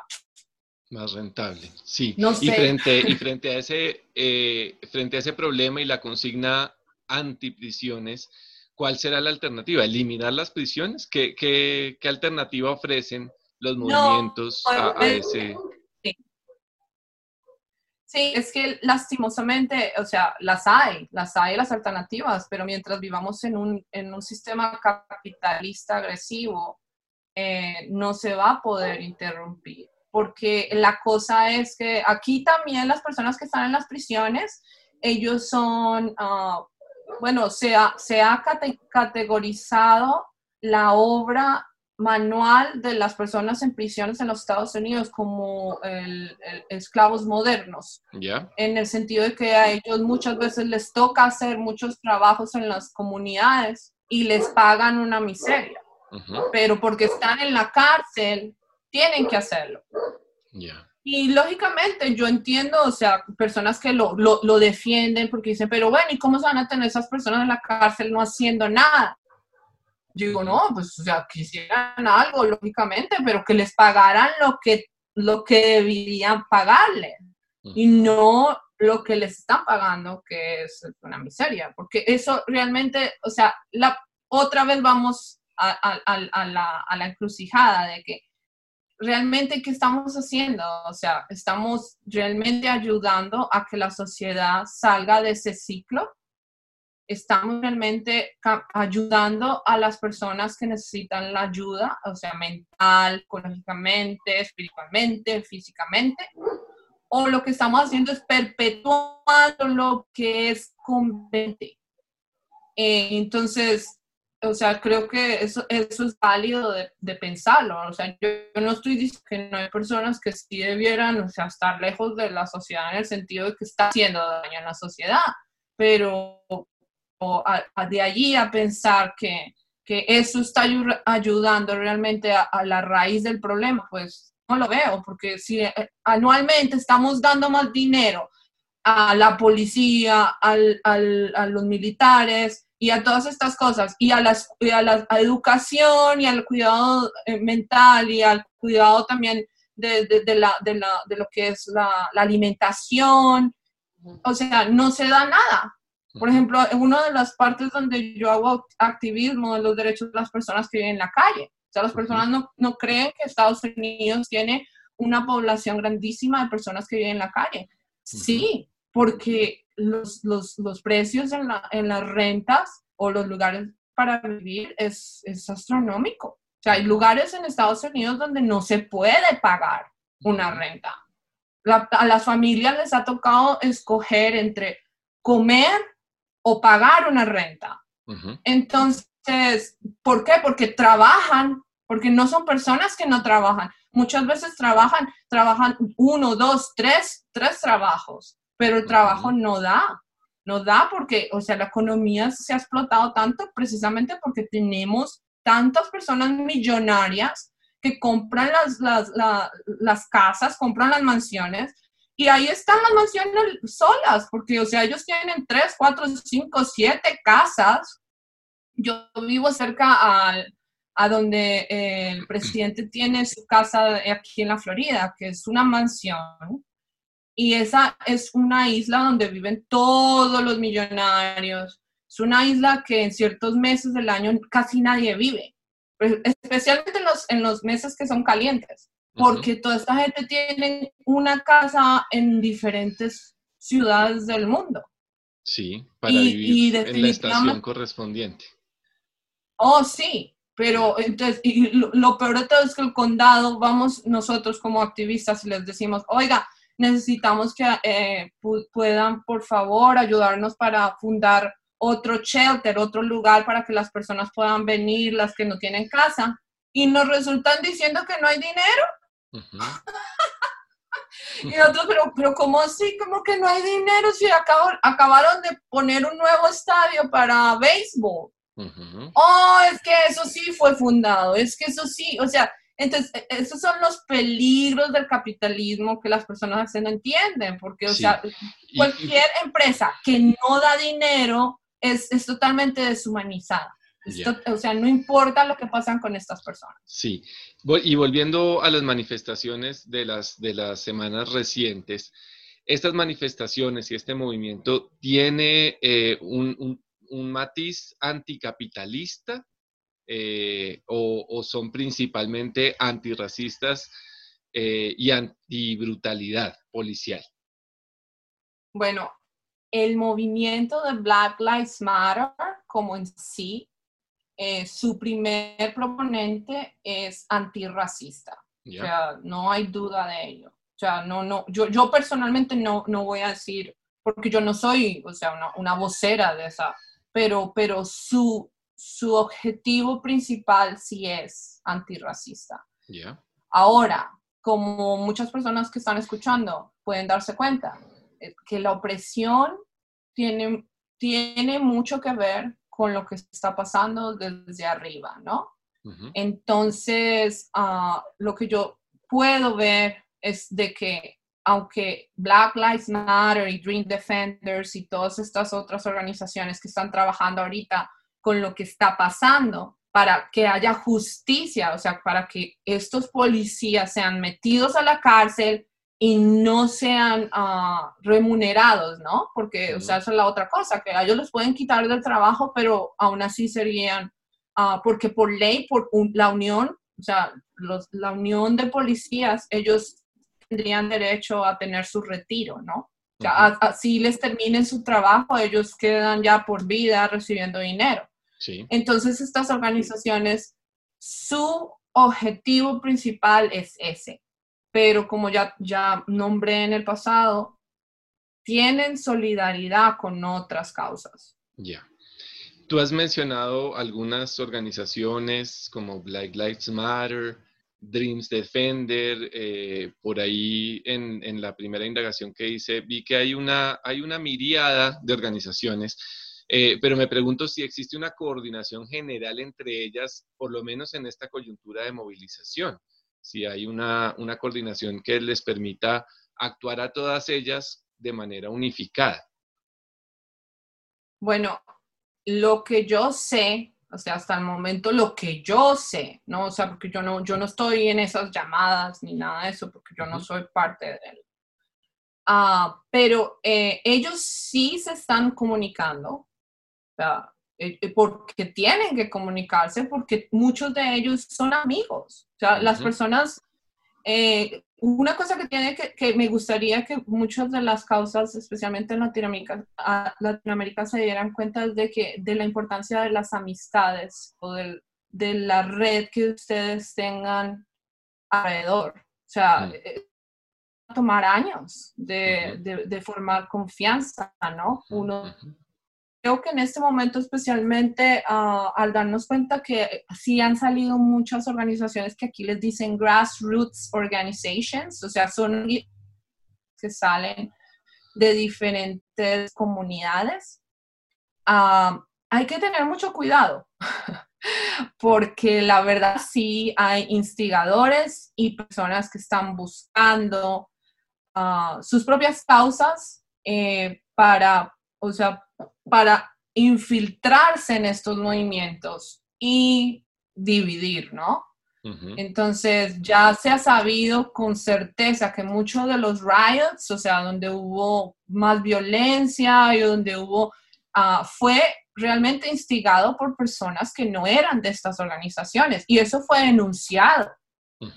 más rentable, sí. y, frente, y frente, a ese, eh, frente a ese problema y la consigna antiprisiones, ¿cuál será la alternativa? ¿Eliminar las prisiones? ¿Qué, qué, qué alternativa ofrecen los movimientos a, ese...? Sí. es que lastimosamente, o sea, las hay, las hay las alternativas, pero mientras vivamos en un, en un sistema capitalista agresivo, eh, no se va a poder interrumpir porque la cosa es que aquí también las personas que están en las prisiones, ellos son, ah, bueno, se ha, se ha categorizado la obra manual de las personas en prisiones en los Estados Unidos como esclavos modernos, en el sentido de que a ellos muchas veces les toca hacer muchos trabajos en las comunidades y les pagan una miseria, pero porque están en la cárcel tienen que hacerlo. Y lógicamente yo entiendo, o sea, personas que lo, lo, lo, defienden porque dicen, pero bueno, ¿y cómo se van a tener esas personas en la cárcel no haciendo nada? Yo digo, no, pues, o sea, quisieran algo, lógicamente, pero que les pagaran lo que, lo que deberían pagarle y no lo que les están pagando, que es una miseria, porque eso realmente, o sea, la, otra vez vamos a, a, a, la, a la encrucijada de que realmente qué estamos haciendo? O sea, estamos realmente ayudando a que la sociedad salga de ese ciclo estamos realmente ayudando a las personas que necesitan la ayuda, o sea, mental, ecológicamente, espiritualmente, físicamente, o lo que estamos haciendo es perpetuando lo que es conveniente. Eh, entonces, o sea, creo que eso, eso es válido de, pensarlo. O sea, yo, no estoy diciendo que no hay personas que sí debieran, o sea, estar lejos de la sociedad en el sentido de que está haciendo daño a la sociedad, pero de allí a pensar que, eso está ayudando realmente a, la raíz del problema, pues no lo veo, porque si eh, anualmente estamos dando más dinero a la policía, al, al, a los militares y a todas estas cosas, y a, las, a la educación y al cuidado eh, mental y al cuidado también de, de, la, de, la, de lo que es la, la alimentación, o sea, no se da nada. Por ejemplo, en una de las partes donde yo hago activismo de los derechos de las personas que viven en la calle. O sea, las personas no, no creen que Estados Unidos tiene una población grandísima de personas que viven en la calle. Sí, porque los, los, los precios en, la, en, las rentas o los lugares para vivir es, es astronómico. O sea, hay lugares en Estados Unidos donde no se puede pagar una renta. a las familias les ha tocado escoger entre comer o pagar una renta. Entonces, ¿por qué? Porque trabajan, porque no son personas que no trabajan. Muchas veces trabajan, trabajan uno, dos, tres, tres trabajos, pero el trabajo no da, no da porque, o sea, la economía se ha explotado tanto precisamente porque tenemos tantas personas millonarias que compran las, las, las casas, compran las mansiones y ahí están las mansiones solas, porque, o sea, ellos tienen tres, cuatro, cinco, siete casas. Yo vivo cerca a, a donde el presidente tiene su casa aquí en la Florida, que es una mansión. Y esa es una isla donde viven todos los millonarios. Es una isla que en ciertos meses del año casi nadie vive, especialmente en los, en los meses que son calientes porque toda esta gente tiene una casa en diferentes ciudades del mundo. Sí, para vivir en la estación correspondiente. Oh, sí, pero entonces, y lo, peor de todo es que el condado, vamos nosotros como activistas y les decimos, oiga, necesitamos que eh, puedan, por favor, ayudarnos para fundar otro shelter, otro lugar para que las personas puedan venir, las que no tienen casa. Y nos resultan diciendo que no hay dinero y otros, pero, pero ¿cómo así? Como que no hay dinero si acabaron de poner un nuevo estadio para béisbol. Oh, es que eso sí fue fundado, es que eso sí, o sea, entonces, e, esos son los peligros del capitalismo que las personas no entienden, porque, o sea, cualquier empresa que no da dinero es, es totalmente deshumanizada. O sea, no importa lo que pasan con estas personas. Sí, y volviendo a las manifestaciones de las, de las semanas recientes, estas manifestaciones y este movimiento tiene eh, un, matiz anticapitalista eh, o, son principalmente antirracistas eh, y antibrutalidad policial. Bueno, el movimiento de Black Lives Matter como en sí eh, su primer proponente es antirracista. O sea, no hay duda de ello. O sea, no, no, yo, yo personalmente no, no voy a decir, porque yo no soy, o sea, una, una vocera de esa, pero, pero su, su objetivo principal sí es antirracista. Ahora, como muchas personas que están escuchando pueden darse cuenta, eh, que la opresión tiene, tiene mucho que ver con lo que está pasando desde arriba, ¿no? Entonces, ah, lo que yo puedo ver es de que aunque Black Lives Matter y Dream Defenders y todas estas otras organizaciones que están trabajando ahorita con lo que está pasando para que haya justicia, o sea, para que estos policías sean metidos a la cárcel y no sean ah, remunerados, ¿no? Porque, o sea, esa es la otra cosa, que a ellos los pueden quitar del trabajo, pero aún así serían, uh, porque por ley, por la unión, o sea, los, la unión de policías, ellos tendrían derecho a tener su retiro, ¿no? así les terminen su trabajo, ellos quedan ya por vida recibiendo dinero. Entonces, estas organizaciones, su objetivo principal es ese. Pero como ya, ya nombré en el pasado, tienen solidaridad con otras causas. Ya. Tú has mencionado algunas organizaciones como Black Lives Matter, Dreams Defender, eh, por ahí en, en, la primera indagación que hice, vi que hay una, hay una miriada de organizaciones, eh, pero me pregunto si existe una coordinación general entre ellas, por lo menos en esta coyuntura de movilización, si hay una, una coordinación que les permita actuar a todas ellas de manera unificada. Bueno, lo que yo sé o sea, hasta el momento lo que yo sé, ¿no? O sea, porque yo no, yo no estoy en esas llamadas ni nada de eso, porque yo no soy parte de él. Ah, pero eh, ellos sí se están comunicando, sea, eh, eh, porque tienen que comunicarse, porque muchos de ellos son amigos. O sea, las personas una cosa que tiene que, me gustaría que muchas de las causas, especialmente en Latinoamérica, Latinoamérica se dieran cuenta de que de la importancia de las amistades o de la red que ustedes tengan alrededor. O sea, eh, tomar años de, formar confianza, ¿no? Uno creo que en este momento especialmente ah, al darnos cuenta que sí han salido muchas organizaciones que aquí les dicen grassroots organizations, o sea, son que salen de diferentes comunidades, ah, hay que tener mucho cuidado, porque la verdad sí hay instigadores y personas que están buscando ah, sus propias causas eh, para, o sea, para infiltrarse en estos movimientos y dividir, ¿no? Entonces ya se ha sabido con certeza que muchos de los riots, o sea, donde hubo más violencia y donde hubo, ah, fue realmente instigado por personas que no eran de estas organizaciones y eso fue denunciado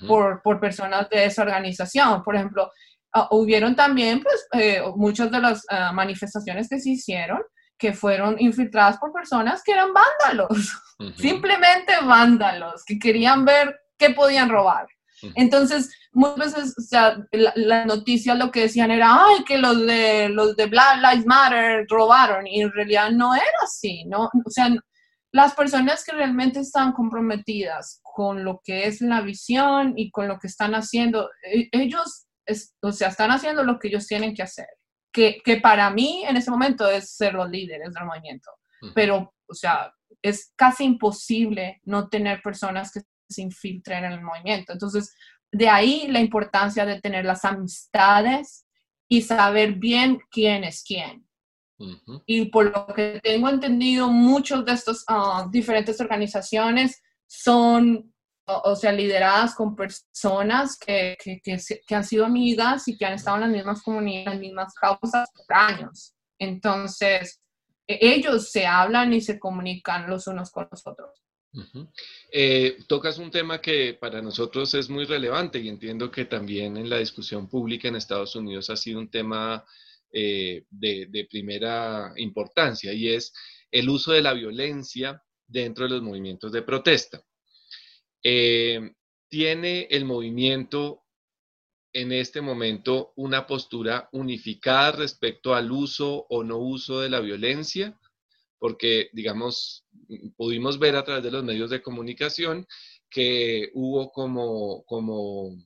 por, por personas de esa organización. Por ejemplo, uh, hubieron también pues, eh, muchas de las ah, manifestaciones que se hicieron que fueron infiltradas por personas que eran vándalos, simplemente vándalos, que querían ver qué podían robar. Entonces, muchas veces, o sea, las noticias lo que decían era, ay, que los de, los de Black Lives Matter robaron, y en realidad no era así, ¿no? O sea, las personas que realmente están comprometidas con lo que es la visión y con lo que están haciendo, e, ellos, o sea, están haciendo lo que ellos tienen que hacer que, que, para mí en ese momento es ser los líderes del movimiento. Pero, o sea, es casi imposible no tener personas que se infiltren en el movimiento. Entonces, de ahí la importancia de tener las amistades y saber bien quién es quién. Y por lo que tengo entendido, muchos de estos ah, diferentes organizaciones son o, sea, lideradas con personas que, que, que, han sido amigas y que han estado en las mismas comunidades, en las mismas causas por años. Entonces, e, ellos se hablan y se comunican los unos con los otros. Eh, tocas un tema que para nosotros es muy relevante y entiendo que también en la discusión pública en Estados Unidos ha sido un tema eh, de, de, primera importancia y es el uso de la violencia dentro de los movimientos de protesta. Eh, ¿Tiene el movimiento en este momento una postura unificada respecto al uso o no uso de la violencia? Porque, digamos, pudimos ver a través de los medios de comunicación que hubo como, como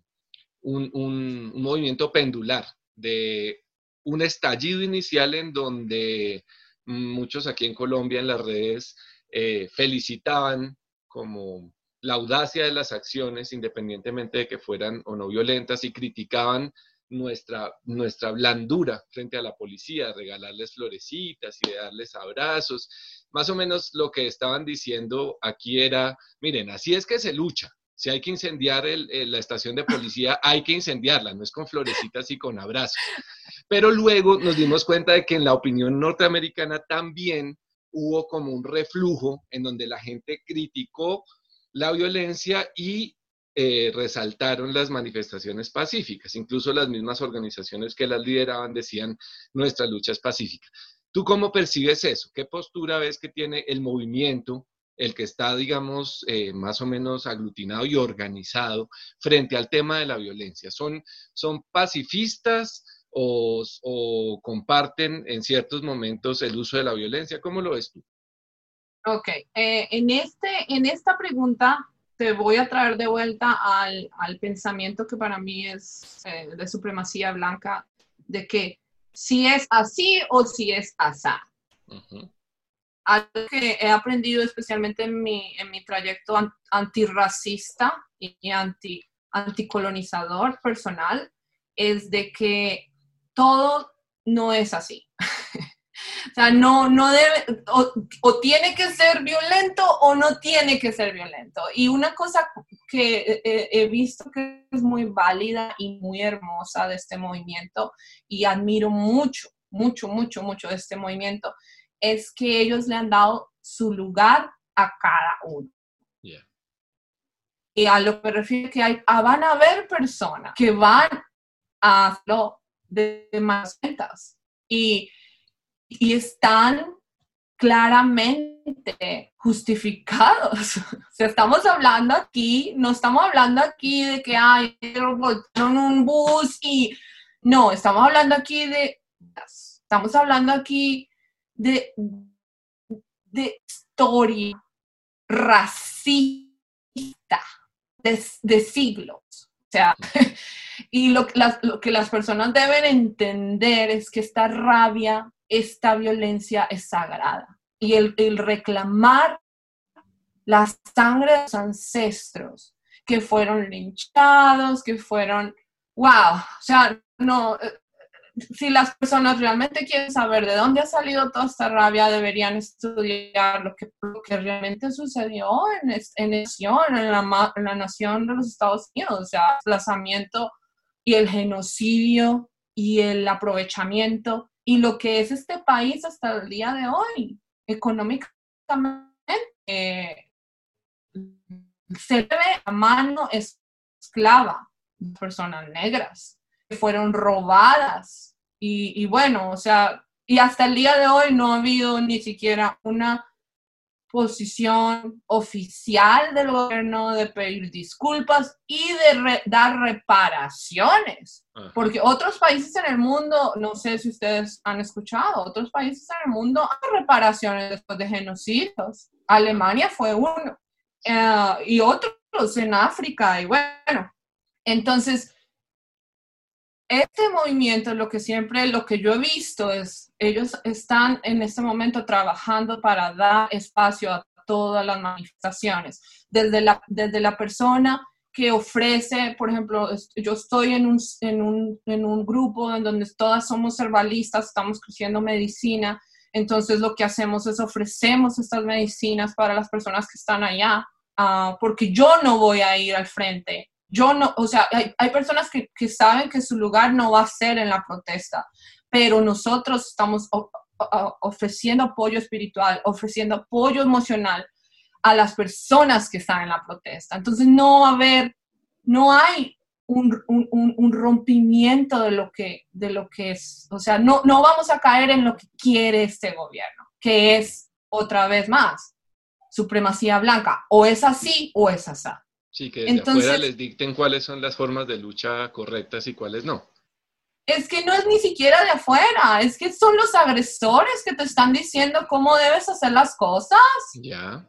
un, movimiento pendular de un estallido inicial en donde muchos aquí en Colombia en las redes eh, felicitaban como la audacia de las acciones, independientemente de que fueran o no violentas, y criticaban nuestra, nuestra blandura frente a la policía, regalarles florecitas y darles abrazos. Más o menos lo que estaban diciendo aquí era, miren, así es que se lucha. Si hay que incendiar la estación de policía, hay que incendiarla, no es con florecitas y con abrazos. Pero luego nos dimos cuenta de que en la opinión norteamericana también hubo como un reflujo en donde la gente criticó la violencia y eh, resaltaron las manifestaciones pacíficas. Incluso las mismas organizaciones que las lideraban decían, nuestra lucha es pacífica. ¿Tú cómo percibes eso? ¿Qué postura ves que tiene el movimiento, el que está, digamos, eh, más o menos aglutinado y organizado frente al tema de la violencia? ¿Son, son pacifistas o, o comparten en ciertos momentos el uso de la violencia? ¿Cómo lo ves tú? Ok, eh, en, este, en esta pregunta te voy a traer de vuelta al, al pensamiento que para mí es eh, de supremacía blanca, de que si es así o si es asá. Algo que he aprendido especialmente en mi, en mi trayecto antirracista y anti, anticolonizador personal es de que todo no es así. O sea, no, no debe, o, tiene que ser violento o no tiene que ser violento. Y una cosa que he, visto que es muy válida y muy hermosa de este movimiento, y admiro mucho, mucho, mucho, mucho de este movimiento, es que ellos le han dado su lugar a cada uno. Y a lo que me refiero que hay, ah, van a haber personas que van a hacerlo de más ventas. Y y están claramente justificados. O sea, estamos hablando aquí, no estamos hablando aquí de que hay un bus y no, estamos hablando aquí de, estamos hablando aquí de, de historia racista de, de siglos. O sea, y lo, lo que las personas deben entender es que esta rabia esta violencia es sagrada. Y el, reclamar la sangre de los ancestros que fueron linchados, que fueron, wow, o sea, no, eh, si las personas realmente quieren saber de dónde ha salido toda esta rabia, deberían estudiar lo que, que realmente sucedió en, en, en, la, la nación de los Estados Unidos, o sea, el desplazamiento y el genocidio y el aprovechamiento y lo que es este país hasta el día de hoy, económicamente, se ve a mano esclava de personas negras que fueron robadas. Y, y bueno, o sea, y hasta el día de hoy no ha habido ni siquiera una posición oficial del gobierno de pedir disculpas y de dar reparaciones. Porque otros países en el mundo, no sé si ustedes han escuchado, otros países en el mundo han reparaciones después de genocidios. Alemania fue uno. Eh, y otros en África. Y bueno, entonces, este movimiento, lo que siempre, lo que yo he visto es, ellos están en este momento trabajando para dar espacio a todas las manifestaciones, desde la, desde la persona que ofrece, por ejemplo, yo estoy en un, en un, en un grupo en donde todas somos herbalistas, estamos creciendo medicina, entonces lo que hacemos es ofrecemos estas medicinas para las personas que están allá, uh, porque yo no voy a ir al frente yo no, o sea, hay, hay personas que, que, saben que su lugar no va a ser en la protesta, pero nosotros estamos ofreciendo apoyo espiritual, ofreciendo apoyo emocional a las personas que están en la protesta. Entonces no va a haber, no hay un, un, un, rompimiento de lo, que, de lo que es, o sea, no, no vamos a caer en lo que quiere este gobierno, que es otra vez más supremacía blanca, o es así o es así. Sí, que desde Entonces, afuera les dicten cuáles son las formas de lucha correctas y cuáles no. Es que no es ni siquiera de afuera, es que son los agresores que te están diciendo cómo debes hacer las cosas. Ya.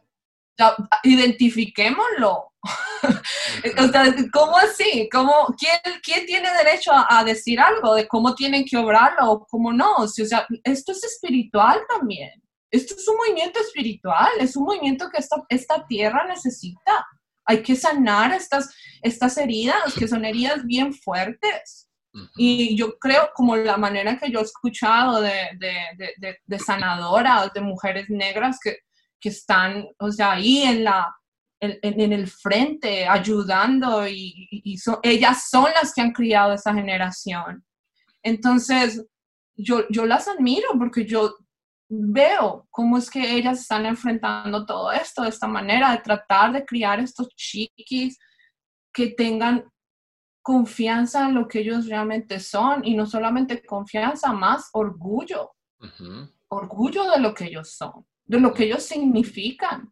ya identifiquémoslo. o sea, ¿Cómo así? ¿Cómo, quién, ¿Quién tiene derecho a, a, decir algo de cómo tienen que obrarlo o cómo no? O sea, esto es espiritual también. Esto es un movimiento espiritual, es un movimiento que esta, esta tierra necesita hay que sanar estas, estas heridas, que son heridas bien fuertes. Y yo creo, como la manera que yo he escuchado de, de, de, sanadoras, de mujeres negras que, que, están, o sea, ahí en, la, en, el frente, ayudando, y, y ellas son las que han criado esa generación. Entonces, yo, yo las admiro porque yo veo cómo es que ellas están enfrentando todo esto de esta manera, de tratar de criar estos chiquis que tengan confianza en lo que ellos realmente son y no solamente confianza, más orgullo. Orgullo de lo que ellos son, de lo que ellos significan.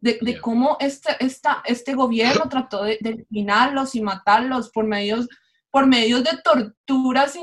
De, cómo este, esta, este gobierno trató de, eliminarlos y matarlos por medios, por medios de torturas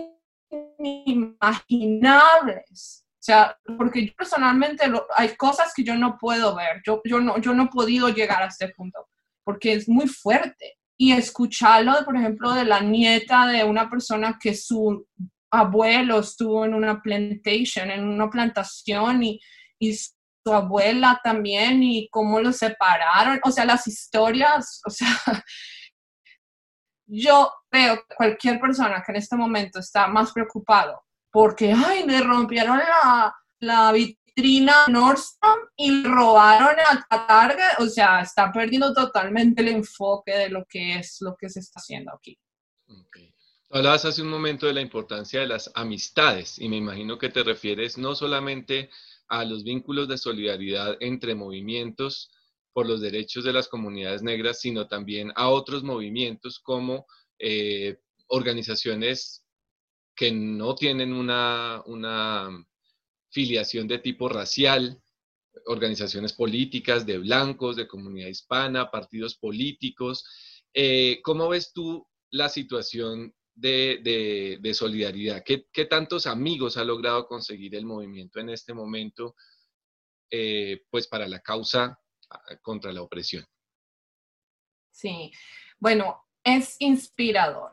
inimaginables. O sea, porque yo personalmente hay cosas que yo no puedo ver, yo, yo, no, yo no he podido llegar a este punto, porque es muy fuerte. Y escucharlo, por ejemplo, de la nieta de una persona que su abuelo estuvo en una plantation, en una plantación y, y su abuela también y cómo lo separaron, o sea, las historias, o sea, yo veo que cualquier persona que en este momento está más preocupado porque, ay, me rompieron la, la Trina Nordstrom y robaron a Target, o sea, está perdiendo totalmente el enfoque de lo que es lo que se está haciendo aquí. Okay. Hablabas hace un momento de la importancia de las amistades y me imagino que te refieres no solamente a los vínculos de solidaridad entre movimientos por los derechos de las comunidades negras, sino también a otros movimientos como eh, organizaciones que no tienen una, una filiación de tipo racial, organizaciones políticas de blancos, de comunidad hispana, partidos políticos. Eh, ¿Cómo ves tú la situación de, solidaridad? ¿Qué, tantos amigos ha logrado conseguir el movimiento en este momento eh, pues para la causa ah, contra la opresión? Sí, bueno, es inspirador.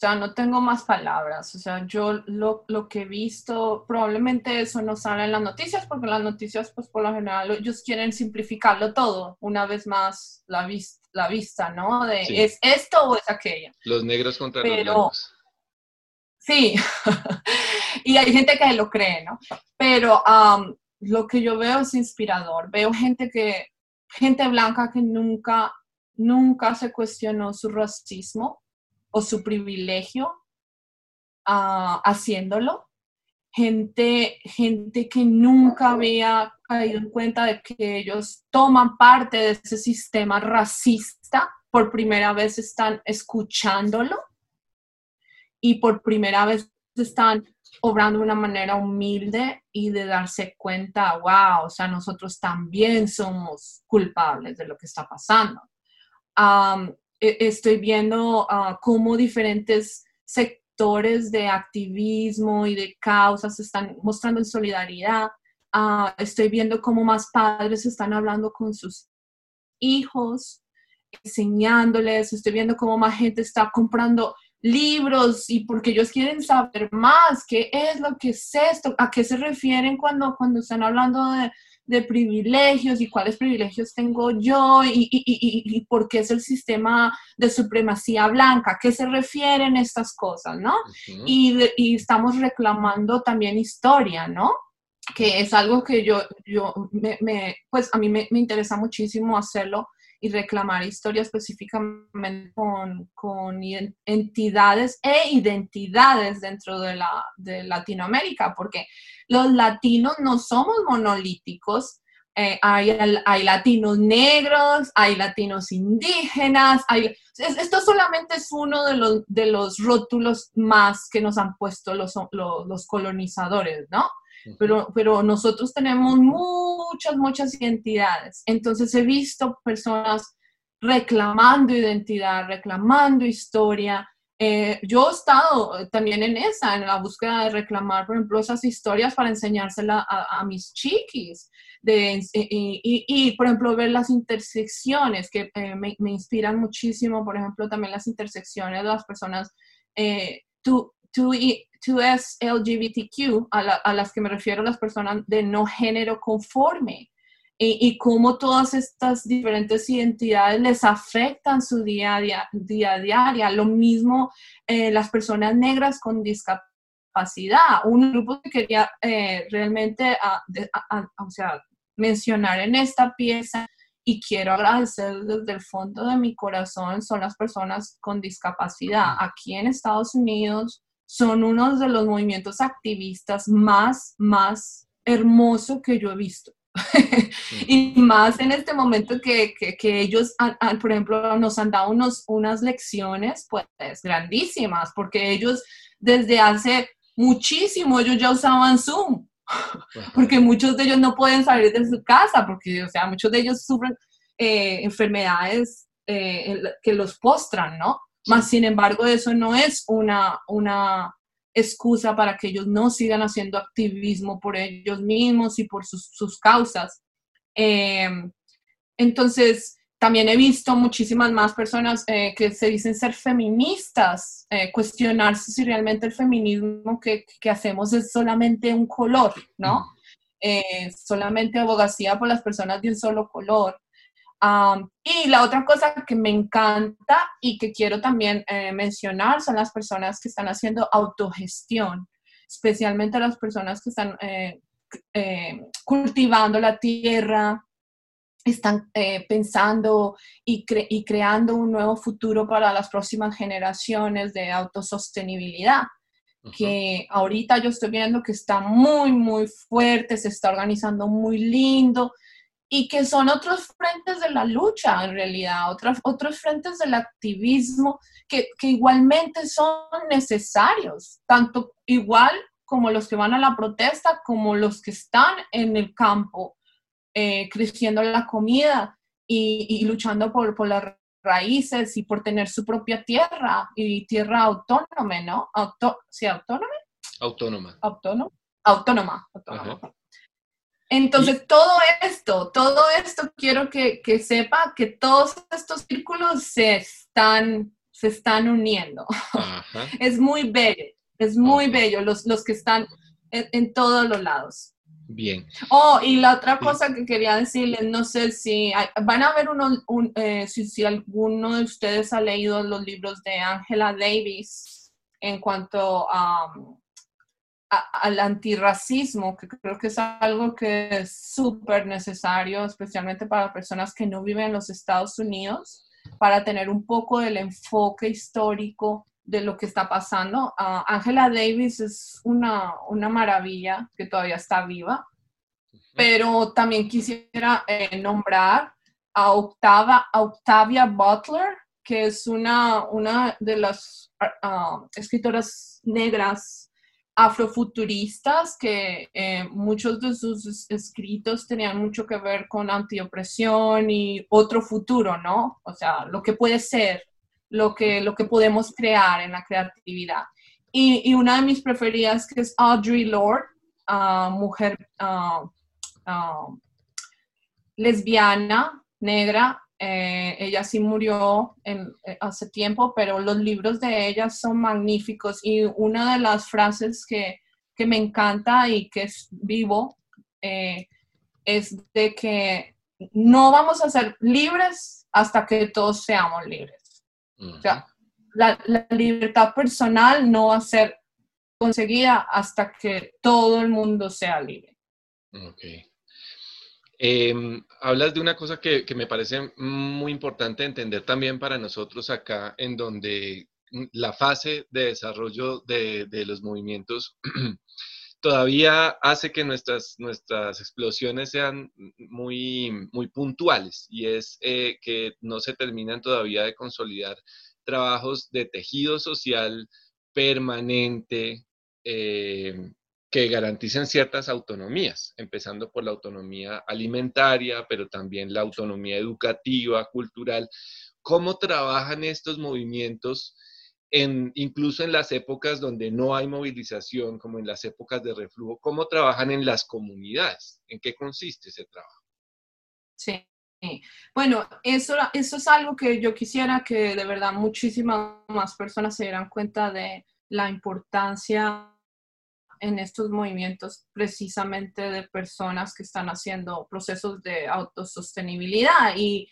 O sea, no tengo más palabras. O sea, yo lo, lo, que he visto, probablemente eso no sale en las noticias, porque las noticias, pues por lo general, ellos quieren simplificarlo todo. Una vez más, la, la vista, ¿no? De es esto o es aquello. Los negros contra los blancos. Sí, y hay gente que lo cree, ¿no? Pero lo que yo veo es inspirador. Veo gente que, gente blanca que nunca, nunca se cuestionó su racismo o su privilegio ah, haciéndolo. Gente, gente que nunca había caído en cuenta de que ellos toman parte de ese sistema racista, por primera vez están escuchándolo y por primera vez están obrando de una manera humilde y de darse cuenta, wow, o sea, nosotros también somos culpables de lo que está pasando. Estoy viendo uh, cómo diferentes sectores de activismo y de causas están mostrando en solidaridad. Ah, estoy viendo cómo más padres están hablando con sus hijos, enseñándoles. Estoy viendo cómo más gente está comprando libros y porque ellos quieren saber más qué es lo que es esto, a qué se refieren cuando, cuando están hablando de, de privilegios y cuáles privilegios tengo yo y, y, y, y, por qué es el sistema de supremacía blanca, qué se refieren estas cosas, ¿no? y, estamos reclamando también historia, ¿no? Que es algo que yo, yo me, pues a mí me, me interesa muchísimo hacerlo y reclamar historia específicamente con, con, entidades e identidades dentro de, la, de Latinoamérica, porque los latinos no somos monolíticos. Eh, hay, hay, latinos negros, hay latinos indígenas, hay, esto solamente es uno de los, de los rótulos más que nos han puesto los, los, los colonizadores, ¿no? Pero, pero nosotros tenemos muchas, muchas identidades. Entonces he visto personas reclamando identidad, reclamando historia. Eh, yo he estado también en esa, en la búsqueda de reclamar, por ejemplo, esas historias para enseñárselas a, mis chiquis. De, y, y, por ejemplo, ver las intersecciones que eh, me, me, inspiran muchísimo, por ejemplo, también las intersecciones de las personas. Eh, tú, tú, 2S LGBTQ, a, las que me refiero las personas de no género conforme, y, cómo todas estas diferentes identidades les afectan su día a día, día, a. Lo mismo eh, las personas negras con discapacidad. Un grupo que quería eh, realmente o sea, mencionar en esta pieza y quiero agradecer desde el fondo de mi corazón son las personas con discapacidad. Aquí en Estados Unidos, son uno de los movimientos activistas más, más hermosos que yo he visto. y más en este momento que, que, ellos, por ejemplo, nos han dado unos, unas lecciones pues grandísimas, porque ellos desde hace muchísimo, ellos ya usaban Zoom, porque muchos de ellos no pueden salir de su casa, porque, o sea, muchos de ellos sufren eh, enfermedades eh, que los postran, ¿no? Más sin embargo, eso no es una, una excusa para que ellos no sigan haciendo activismo por ellos mismos y por sus, sus causas. Em, entonces, también he visto muchísimas más personas eh, que se dicen ser feministas, eh, cuestionarse si realmente el feminismo que, que, hacemos es solamente un color, ¿no? Eh, solamente abogacía por las personas de un solo color y la otra cosa que me encanta y que quiero también eh, mencionar son las personas que están haciendo autogestión, especialmente las personas que están eh, eh, cultivando la tierra, están pensando y, y, creando un nuevo futuro para las próximas generaciones de autosostenibilidad. que ahorita yo estoy viendo que está muy, muy fuerte, se está organizando muy lindo, y que son otros frentes de la lucha en realidad, otros, otros frentes del activismo que, que, igualmente son necesarios, tanto igual como los que van a la protesta, como los que están en el campo eh, creciendo la comida y, y luchando por, por, las raíces y por tener su propia tierra y tierra autónoma, ¿no? Auto, ¿Sí, autónoma? Autónoma. Autónoma. Autónoma. autónoma. Entonces, todo esto, todo esto quiero que, que, sepa que todos estos círculos se están, se están uniendo. Es muy bello, es muy bello los, los que están en, todos los lados. Bien. Oh, y la otra cosa que quería decirles, no sé si van a ver uno, eh, si, si alguno de ustedes ha leído los libros de Angela Davis en cuanto a al antirracismo, que creo que es algo que es súper necesario, especialmente para personas que no viven en los Estados Unidos, para tener un poco del enfoque histórico de lo que está pasando. Ah, Angela Davis es una, una, maravilla que todavía está viva, pero también quisiera eh, nombrar a, Octava, Octavia Butler, que es una, una de las ah, escritoras negras afrofuturistas que eh, muchos de sus escritos tenían mucho que ver con antiopresión y otro futuro, ¿no? O sea, lo que puede ser, lo que, lo que podemos crear en la creatividad. Y, una de mis preferidas que es Audrey Lorde, ah, mujer ah, ah, lesbiana, negra, eh, ella sí murió en, eh, hace tiempo, pero los libros de ella son magníficos y una de las frases que, que me encanta y que es vivo eh, es de que no vamos a ser libres hasta que todos seamos libres. O sea, la, la, libertad personal no va a ser conseguida hasta que todo el mundo sea libre. Okay. Em, hablas de una cosa que, me parece muy importante entender también para nosotros acá, en donde la fase de desarrollo de, los movimientos todavía hace que nuestras, nuestras explosiones sean muy, muy puntuales y es eh, que no se terminan todavía de consolidar trabajos de tejido social permanente, eh, que garanticen ciertas autonomías, empezando por la autonomía alimentaria, pero también la autonomía educativa, cultural. ¿Cómo trabajan estos movimientos, en, incluso en las épocas donde no hay movilización, como en las épocas de reflujo? ¿Cómo trabajan en las comunidades? ¿En qué consiste ese trabajo? Sí. Bueno, eso, eso es algo que yo quisiera que de verdad muchísimas más personas se dieran cuenta de la importancia en estos movimientos precisamente de personas que están haciendo procesos de autosostenibilidad y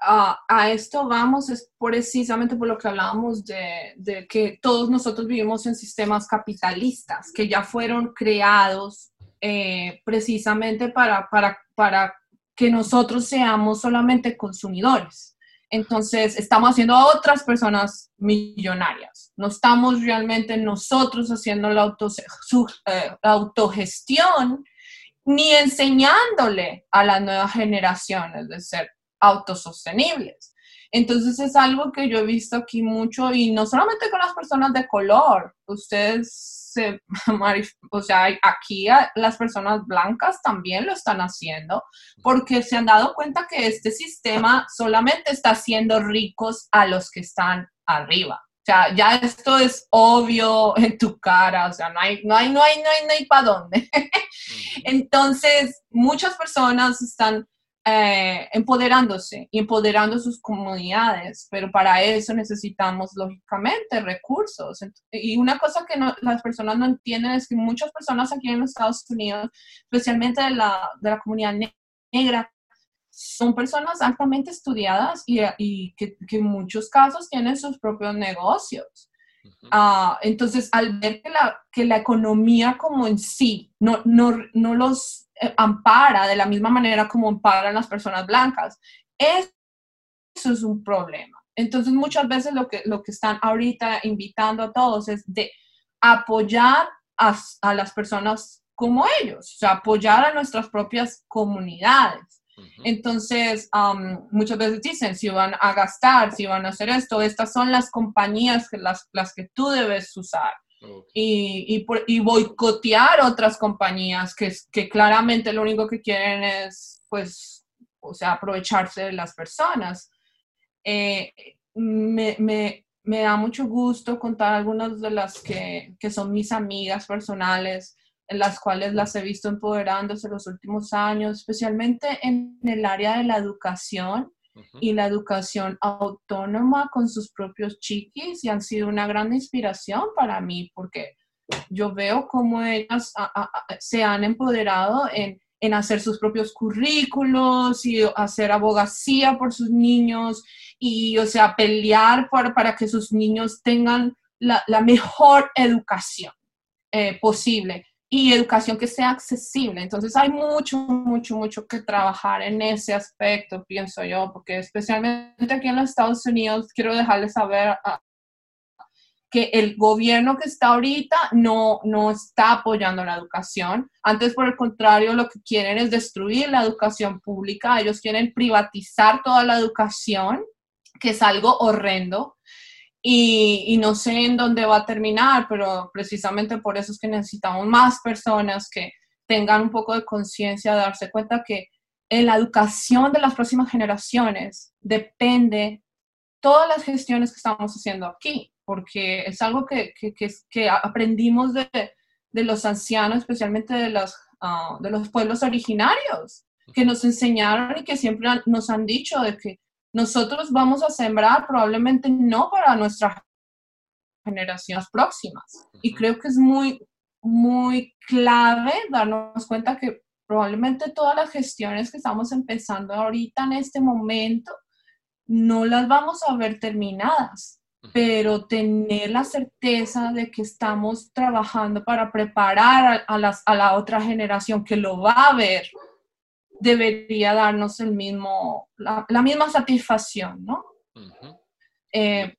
ah, a esto vamos es precisamente por lo que hablábamos de, que todos nosotros vivimos en sistemas capitalistas que ya fueron creados eh, precisamente para, para, para que nosotros seamos solamente consumidores. Entonces, estamos haciendo a otras personas millonarias. No estamos realmente nosotros haciendo la, auto, eh, autogestión ni enseñándole a las nuevas generaciones de ser autosostenibles. Entonces es algo que yo he visto aquí mucho y no solamente con las personas de color, ustedes se, o sea, aquí las personas blancas también lo están haciendo porque se han dado cuenta que este sistema solamente está haciendo ricos a los que están arriba. O sea, ya esto es obvio en tu cara, o sea, no hay, no hay, no hay, no hay, no hay para dónde. Entonces, muchas personas están eh, empoderándose y empoderando sus comunidades, pero para eso necesitamos, lógicamente, recursos. Y una cosa que las personas no entienden es que muchas personas aquí en los Estados Unidos, especialmente de la, de la comunidad negra, son personas altamente estudiadas y, que, en muchos casos tienen sus propios negocios. Uh, entonces, al ver que la, que la economía como en sí no, no, no los eh, ampara de la misma manera como amparan las personas blancas. Eso es un problema. Entonces, muchas veces lo que, lo que están ahorita invitando a todos es de apoyar a, a las personas como ellos, o sea, apoyar a nuestras propias comunidades. Entonces, muchas veces dicen, si van a gastar, si van a hacer esto, estas son las compañías que las, las que tú debes usar. Y, y, boicotear otras compañías que, que claramente lo único que quieren es, pues, o sea, aprovecharse de las personas. Eh, me, me, me, da mucho gusto contar algunas de las que, que, son mis amigas personales, en las cuales las he visto empoderándose los últimos años, especialmente en el área de la educación y la educación autónoma con sus propios chiquis y han sido una gran inspiración para mí porque yo veo cómo ellas se han empoderado en, en, hacer sus propios currículos y hacer abogacía por sus niños y, o sea, pelear por, para que sus niños tengan la, la mejor educación eh, posible y educación que sea accesible. Entonces hay mucho, mucho, mucho que trabajar en ese aspecto, pienso yo, porque especialmente aquí en los Estados Unidos, quiero dejarles saber ah, que el gobierno que está ahorita no, no está apoyando la educación. Antes, por el contrario, lo que quieren es destruir la educación pública. Ellos quieren privatizar toda la educación, que es algo horrendo. Y, no sé en dónde va a terminar, pero precisamente por eso es que necesitamos más personas que tengan un poco de conciencia, darse cuenta que en la educación de las próximas generaciones depende todas las gestiones que estamos haciendo aquí, porque es algo que, que, que, aprendimos de, de, los ancianos, especialmente de los, ah, de los pueblos originarios, que nos enseñaron y que siempre nos han dicho de que nosotros vamos a sembrar probablemente no para nuestras generaciones próximas. Y creo que es muy, muy clave darnos cuenta que probablemente todas las gestiones que estamos empezando ahorita en este momento no las vamos a ver terminadas, pero tener la certeza de que estamos trabajando para preparar a, las, a la otra generación que lo va a ver debería darnos el mismo, la, misma satisfacción, ¿no? Eh,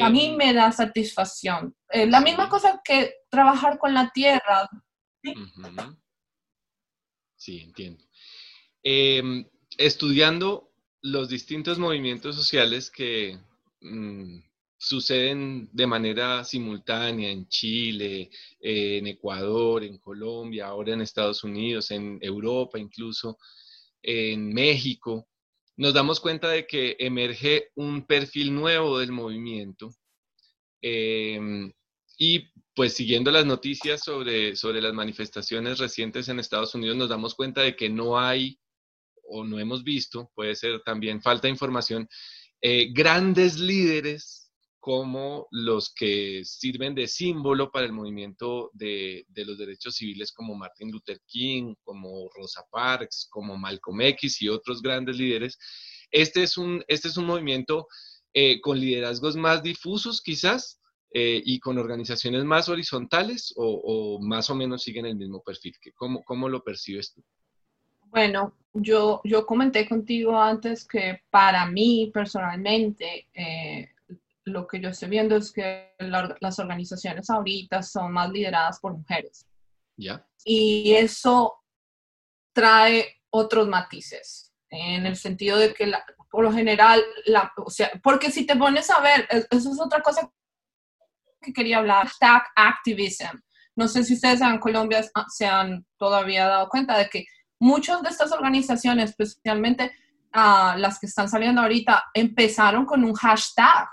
a mí me da satisfacción. Eh, la misma cosa que trabajar con la tierra. Sí, entiendo. Em, estudiando los distintos movimientos sociales que mm, suceden de manera simultánea en Chile, en Ecuador, en Colombia, ahora en Estados Unidos, en Europa incluso, en México, nos damos cuenta de que emerge un perfil nuevo del movimiento. Em, y pues siguiendo las noticias sobre, sobre las manifestaciones recientes en Estados Unidos, nos damos cuenta de que no hay o no hemos visto, puede ser también falta de información, eh, grandes líderes como los que sirven de símbolo para el movimiento de, los derechos civiles como Martin Luther King, como Rosa Parks, como Malcolm X y otros grandes líderes. Este es un, este es un movimiento eh, con liderazgos más difusos quizás eh, y con organizaciones más horizontales o, más o menos siguen el mismo perfil. ¿Cómo, cómo lo percibes tú? Bueno, yo, yo comenté contigo antes que para mí personalmente, eh, lo que yo estoy viendo es que las organizaciones ahorita son más lideradas por mujeres. Ya. Y eso trae otros matices, en el sentido de que por lo general, la, o sea, porque si te pones a ver, eso es otra cosa que quería hablar, hashtag activism. No sé si ustedes en Colombia se han todavía dado cuenta de que muchas de estas organizaciones, especialmente uh, las que están saliendo ahorita, empezaron con un hashtag.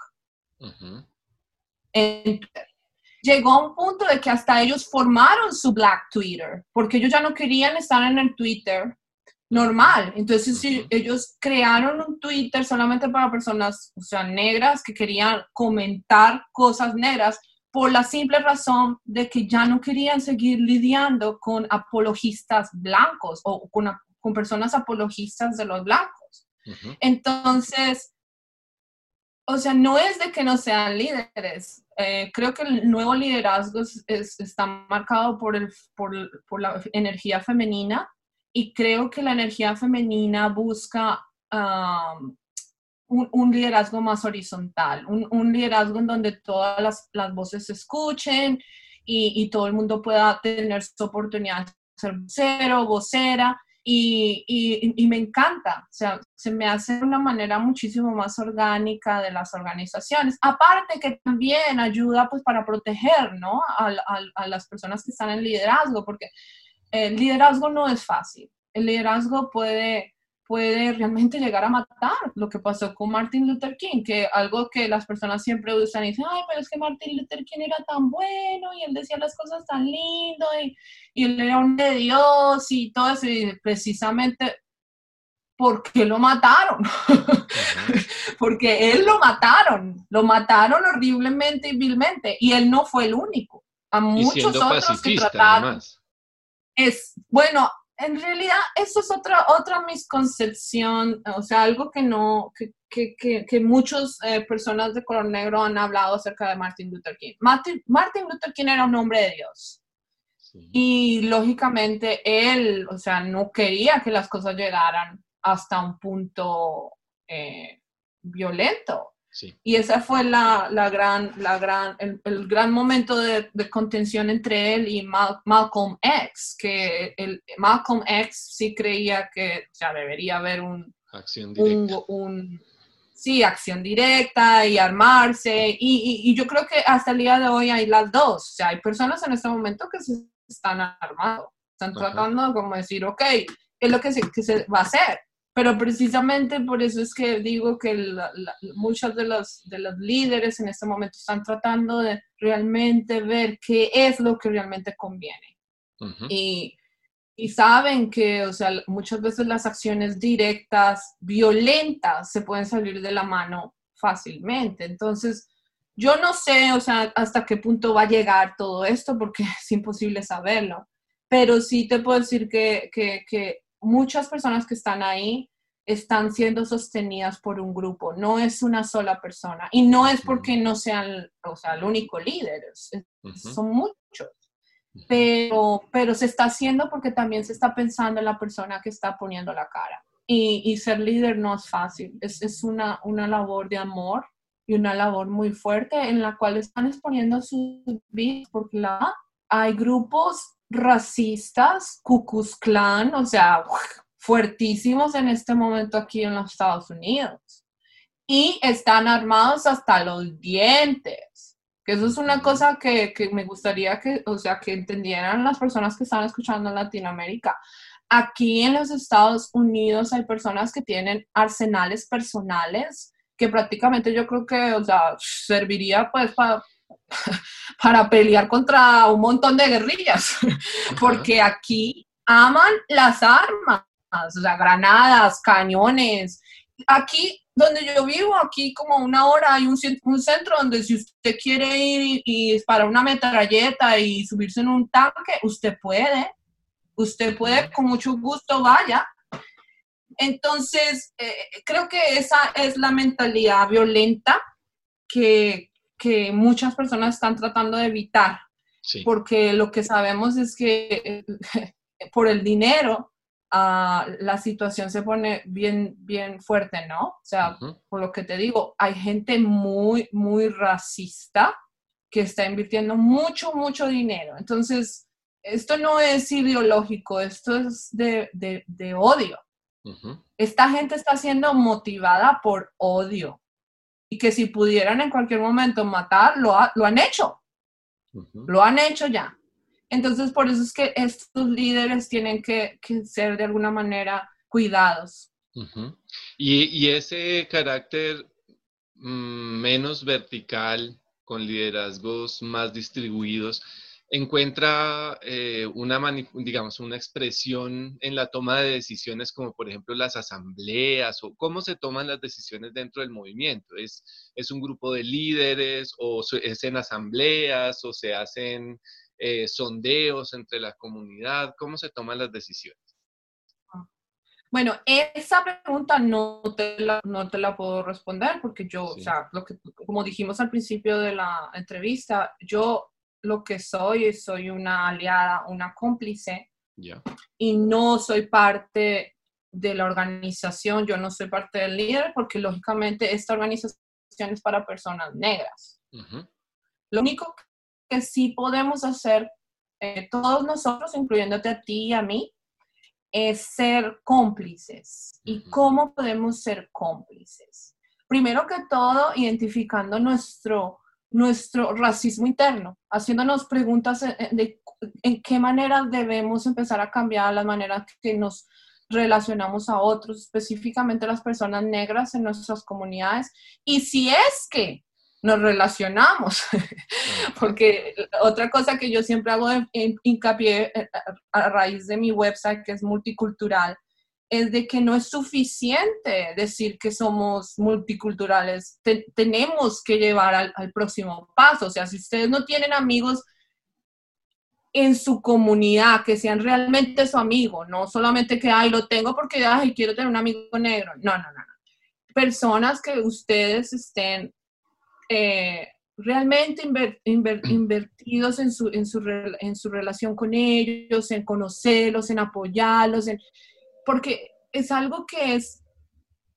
Llegó a un punto de que hasta ellos formaron su Black Twitter, porque ellos ya no querían estar en el Twitter normal. Entonces ellos crearon un Twitter solamente para personas, o sea, negras que querían comentar cosas negras por la simple razón de que ya no querían seguir lidiando con apologistas blancos o con, con personas apologistas de los blancos. Entonces, o sea, no es de que no sean líderes. Eh, creo que el nuevo liderazgo está marcado por, la energía femenina y creo que la energía femenina busca un, liderazgo más horizontal, un, liderazgo en donde todas las, las voces se escuchen y, y, todo el mundo pueda tener su oportunidad de ser vocero, vocera. Y, me encanta, o sea, se me hace una manera muchísimo más orgánica de las organizaciones. Aparte que también ayuda pues para proteger, ¿no? A las personas que están en liderazgo, porque el liderazgo no es fácil. El liderazgo puede, puede realmente llegar a matar. Lo que pasó con Martin Luther King, que algo que las personas siempre usan y dicen, ay, pero es que Martin Luther King era tan bueno y él decía las cosas tan lindo y, y él era un de Dios y todo eso. Y precisamente, ¿por qué lo mataron? Porque él lo mataron, lo mataron horriblemente y vilmente y él no fue el único. A muchos otros que trataron. Es, bueno, en realidad, eso es otra, otra misconcepción, o sea, algo que no, que, que, que, muchas eh, personas de color negro han hablado acerca de Martin Luther King. Martin, Martin Luther King era un hombre de Dios. Y lógicamente él, o sea, no quería que las cosas llegaran hasta un punto eh, violento. Y ese fue la, la gran, la gran, el, el gran momento de, de, contención entre él y Malcolm X, que el, Malcolm X sí creía que o sea, debería haber un... Acción directa. Un, sí, acción directa y armarse. Y, y, y, yo creo que hasta el día de hoy hay las dos. O sea, hay personas en este momento que se están armando. Están tratando como decir, ok, ¿qué es lo que se, que se va a hacer? Pero precisamente por eso es que digo que muchos de los, de los líderes en este momento están tratando de realmente ver qué es lo que realmente conviene. y, y, saben que, o sea, muchas veces las acciones directas, violentas, se pueden salir de la mano fácilmente. Entonces, yo no sé, o sea, hasta qué punto va a llegar todo esto, porque es imposible saberlo. Pero sí te puedo decir que, que, que muchas personas que están ahí están siendo sostenidas por un grupo, no es una sola persona. Y no es porque no sean, o sea, el único líder, son muchos. Pero, pero se está haciendo porque también se está pensando en la persona que está poniendo la cara. Y, y ser líder no es fácil, es, es una, una labor de amor y una labor muy fuerte en la cual están exponiendo sus vidas porque la, hay grupos racistas, Cucus Clan, o sea, fuertísimos en este momento aquí en los Estados Unidos. Y están armados hasta los dientes. Que eso es una cosa que, que, me gustaría que, o sea, que entendieran las personas que están escuchando en Latinoamérica. Aquí en los Estados Unidos hay personas que tienen arsenales personales que prácticamente yo creo que, o sea, serviría pues para para pelear contra un montón de guerrillas, porque aquí aman las armas, o sea, granadas, cañones. Aquí donde yo vivo, aquí como una hora hay un, un centro donde si usted quiere ir y, disparar una metralleta y subirse en un tanque, usted puede, usted puede, con mucho gusto vaya. Entonces, eh, creo que esa es la mentalidad violenta que, que muchas personas están tratando de evitar, porque lo que sabemos es que por el dinero uh, la situación se pone bien, bien fuerte, ¿no? O sea, por lo que te digo, hay gente muy, muy racista que está invirtiendo mucho, mucho dinero. Entonces, esto no es ideológico, esto es de, de, odio. Esta gente está siendo motivada por odio y que si pudieran en cualquier momento matar, lo, lo han hecho. Lo han hecho ya. Entonces, por eso es que estos líderes tienen que, que ser de alguna manera cuidados. y, y, ese carácter mm, menos vertical, con liderazgos más distribuidos, encuentra eh, una, digamos, una expresión en la toma de decisiones como por ejemplo las asambleas o cómo se toman las decisiones dentro del movimiento. ¿Es, es un grupo de líderes o es en asambleas o se hacen eh, sondeos entre la comunidad? ¿Cómo se toman las decisiones? Bueno, esa pregunta no te la, no te la puedo responder porque yo, o sea, lo que, como dijimos al principio de la entrevista, yo lo que soy, soy una aliada, una cómplice y no soy parte de la organización, yo no soy parte del líder porque lógicamente esta organización es para personas negras. Lo único que sí podemos hacer eh, todos nosotros, incluyéndote a ti y a mí, es ser cómplices. ¿Y cómo podemos ser cómplices? Primero que todo, identificando nuestro nuestro racismo interno, haciéndonos preguntas de, en qué manera debemos empezar a cambiar las maneras que nos relacionamos a otros, específicamente las personas negras en nuestras comunidades. Y si es que nos relacionamos, porque otra cosa que yo siempre hago hincapié eh, a raíz de mi website, que es multicultural, es de que no es suficiente decir que somos multiculturales. tenemos que llevar al, próximo paso. O sea, si ustedes no tienen amigos en su comunidad que sean realmente su amigo, no solamente que, ay, lo tengo porque, ay, quiero tener un amigo negro. No, no, no. Personas que ustedes estén eh, realmente invertidos en su, en, su, en su relación con ellos, en conocerlos, en apoyarlos, en porque es algo que es,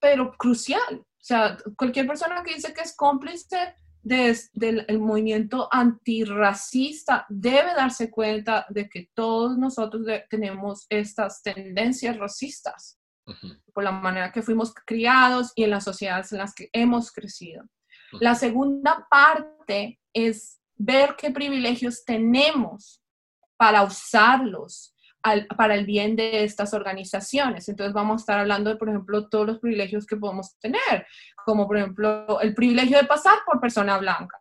pero crucial. O sea, cualquier persona que dice que es cómplice del movimiento antirracista debe darse cuenta de que todos nosotros tenemos estas tendencias racistas por la manera que fuimos criados y en las sociedades en las que hemos crecido. La segunda parte es ver qué privilegios tenemos para usarlos para el bien de estas organizaciones. Entonces vamos a estar hablando de, por ejemplo, todos los privilegios que podemos tener, como por ejemplo el privilegio de pasar por persona blanca.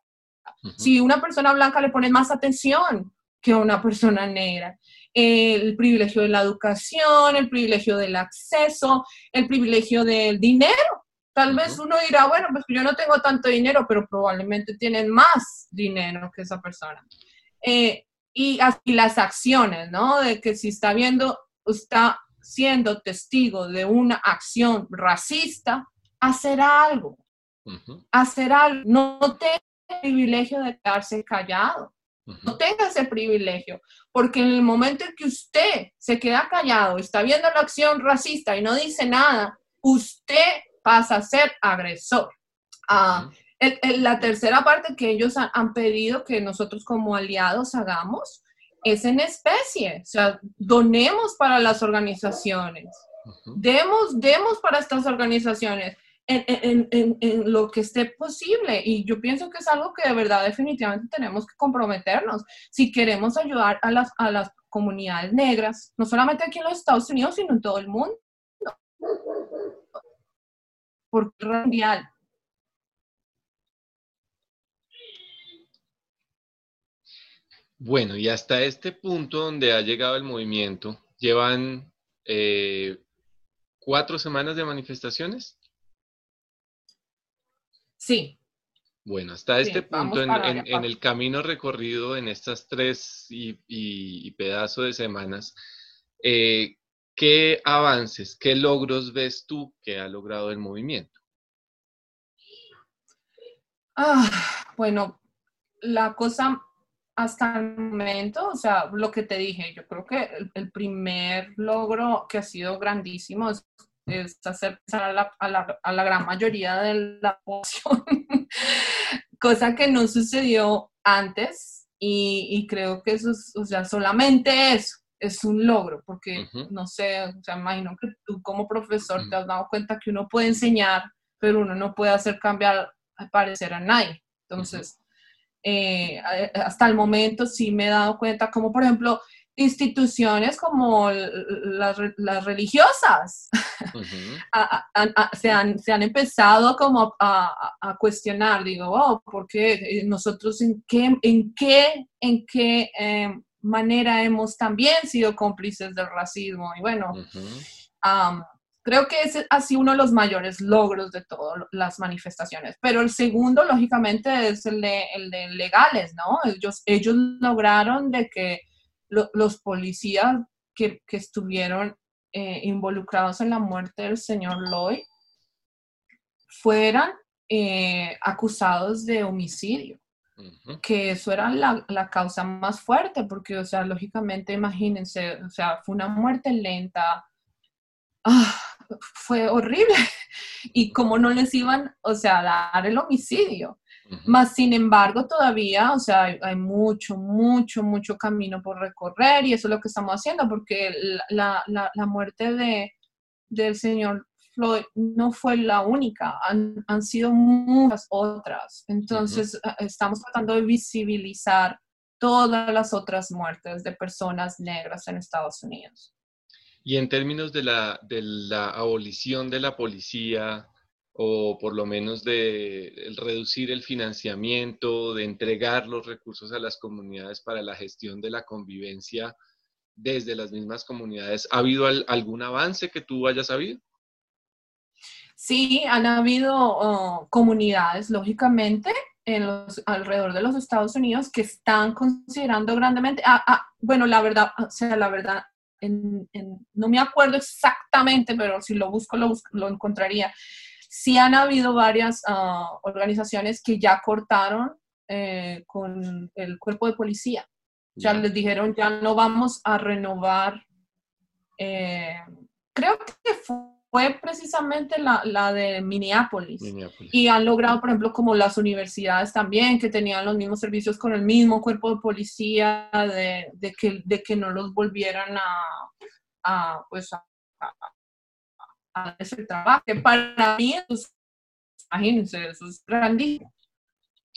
Si una persona blanca le pone más atención que una persona negra, el privilegio de la educación, el privilegio del acceso, el privilegio del dinero. Tal vez uno dirá, bueno, pues yo no tengo tanto dinero, pero probablemente tienen más dinero que esa persona. Eh, y así las acciones, ¿no? De que si está viendo, está siendo testigo de una acción racista, hacer algo, hacer algo, no tenga el privilegio de quedarse callado, no tenga ese privilegio, porque en el momento en que usted se queda callado, está viendo la acción racista y no dice nada, usted pasa a ser agresor. La tercera parte que ellos han, pedido que nosotros como aliados hagamos es en especie, o sea, donemos para las organizaciones, demos, demos para estas organizaciones en, lo que esté posible. Y yo pienso que es algo que de verdad definitivamente tenemos que comprometernos si queremos ayudar a las, a las comunidades negras, no solamente aquí en los Estados Unidos, sino en todo el mundo. Porque mundial Bueno, y hasta este punto donde ha llegado el movimiento, ¿llevan eh, cuatro semanas de manifestaciones? Sí. Bueno, hasta este punto en, el camino recorrido en estas tres y, y, pedazo de semanas, eh, ¿qué avances, qué logros ves tú que ha logrado el movimiento? Ah, bueno, la cosa hasta el momento, o sea, lo que te dije, yo creo que el, primer logro que ha sido grandísimo es, hacer a la, a, la, a la, gran mayoría de la población, cosa que no sucedió antes Y, creo que eso es, o sea, solamente eso es un logro, porque no sé, o sea, imagino que tú como profesor te has dado cuenta que uno puede enseñar, pero uno no puede hacer cambiar al parecer a nadie. Entonces, eh, hasta el momento sí me he dado cuenta, como por ejemplo, instituciones como las, religiosas. Se, han, se, han, empezado como a, cuestionar, digo, oh, ¿por qué eh, nosotros en qué, en qué, en qué eh, manera hemos también sido cómplices del racismo? Y bueno, creo que ese ha sido uno de los mayores logros de todas las manifestaciones. Pero el segundo, lógicamente, es el de, el de legales, ¿no? Ellos, ellos lograron de que los policías que, estuvieron eh, involucrados en la muerte del señor Lloyd fueran eh, acusados de homicidio. Que eso era la, causa más fuerte, porque, o sea, lógicamente, imagínense, o sea, fue una muerte lenta, ah, fue horrible. Y como no les iban, o sea, a dar el homicidio. Más sin embargo, todavía, o sea, hay, mucho, mucho, mucho camino por recorrer y eso es lo que estamos haciendo, porque la, la, la muerte de, del señor Floyd no fue la única, han, han sido muchas otras. Entonces, estamos tratando de visibilizar todas las otras muertes de personas negras en Estados Unidos. Y en términos de la, abolición de la policía, o por lo menos de reducir el financiamiento, de entregar los recursos a las comunidades para la gestión de la convivencia desde las mismas comunidades. ¿Ha habido algún avance que tú hayas sabido? Sí, han habido oh, comunidades, lógicamente, en los, alrededor de los Estados Unidos que están considerando grandemente, ah, ah, bueno, la verdad, o sea, la verdad, no me acuerdo exactamente, pero si lo busco, lo, lo encontraría sí han habido varias ah, organizaciones que ya cortaron eh, con el cuerpo de policía. Ya les dijeron, ya no vamos a renovar. Eh, creo que fue precisamente la, de Minneapolis. Y han logrado, por ejemplo, como las universidades también, que tenían los mismos servicios con el mismo cuerpo de policía, de, que, de que no los volvieran a, a pues, a, a ese trabajo, que para mí, pues, imagínense, eso es grandísimo.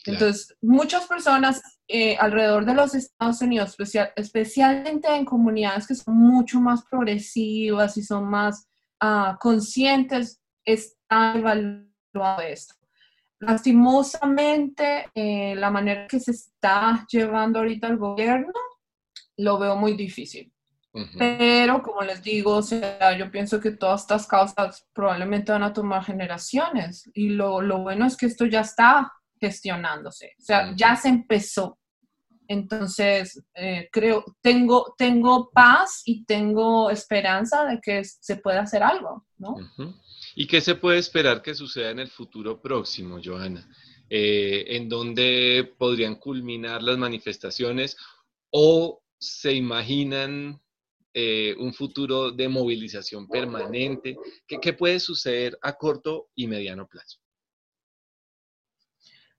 Entonces, muchas personas eh, alrededor de los Estados Unidos, especialmente en comunidades que son mucho más progresivas y son más uh, conscientes, están evaluando esto. Lastimosamente, eh, la manera que se está llevando ahorita el gobierno, lo veo muy difícil. Pero, como les digo, o sea, yo pienso que todas estas causas probablemente van a tomar generaciones y lo, lo bueno es que esto ya está gestionándose, o sea, ya se empezó. Entonces, eh, creo, tengo, tengo paz y tengo esperanza de que se pueda hacer algo, ¿no? ¿Y qué se puede esperar que suceda en el futuro próximo, Johanna? Eh, ¿En dónde podrían culminar las manifestaciones o se imaginan eh, un futuro de movilización permanente? ¿Qué, puede suceder a corto y mediano plazo?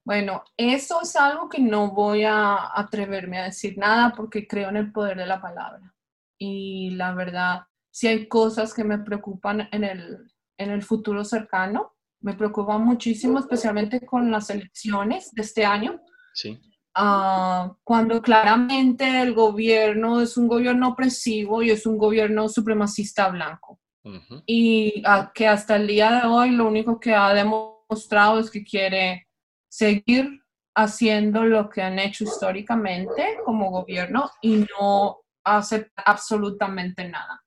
Bueno, eso es algo que no voy a atreverme a decir nada porque creo en el poder de la palabra. Y la verdad, si hay cosas que me preocupan en el, en el futuro cercano, me preocupan muchísimo, especialmente con las elecciones de este año. Sí. Ah, cuando claramente el gobierno es un gobierno opresivo y es un gobierno supremacista blanco. Y que hasta el día de hoy lo único que ha demostrado es que quiere seguir haciendo lo que han hecho históricamente como gobierno y no hacer absolutamente nada.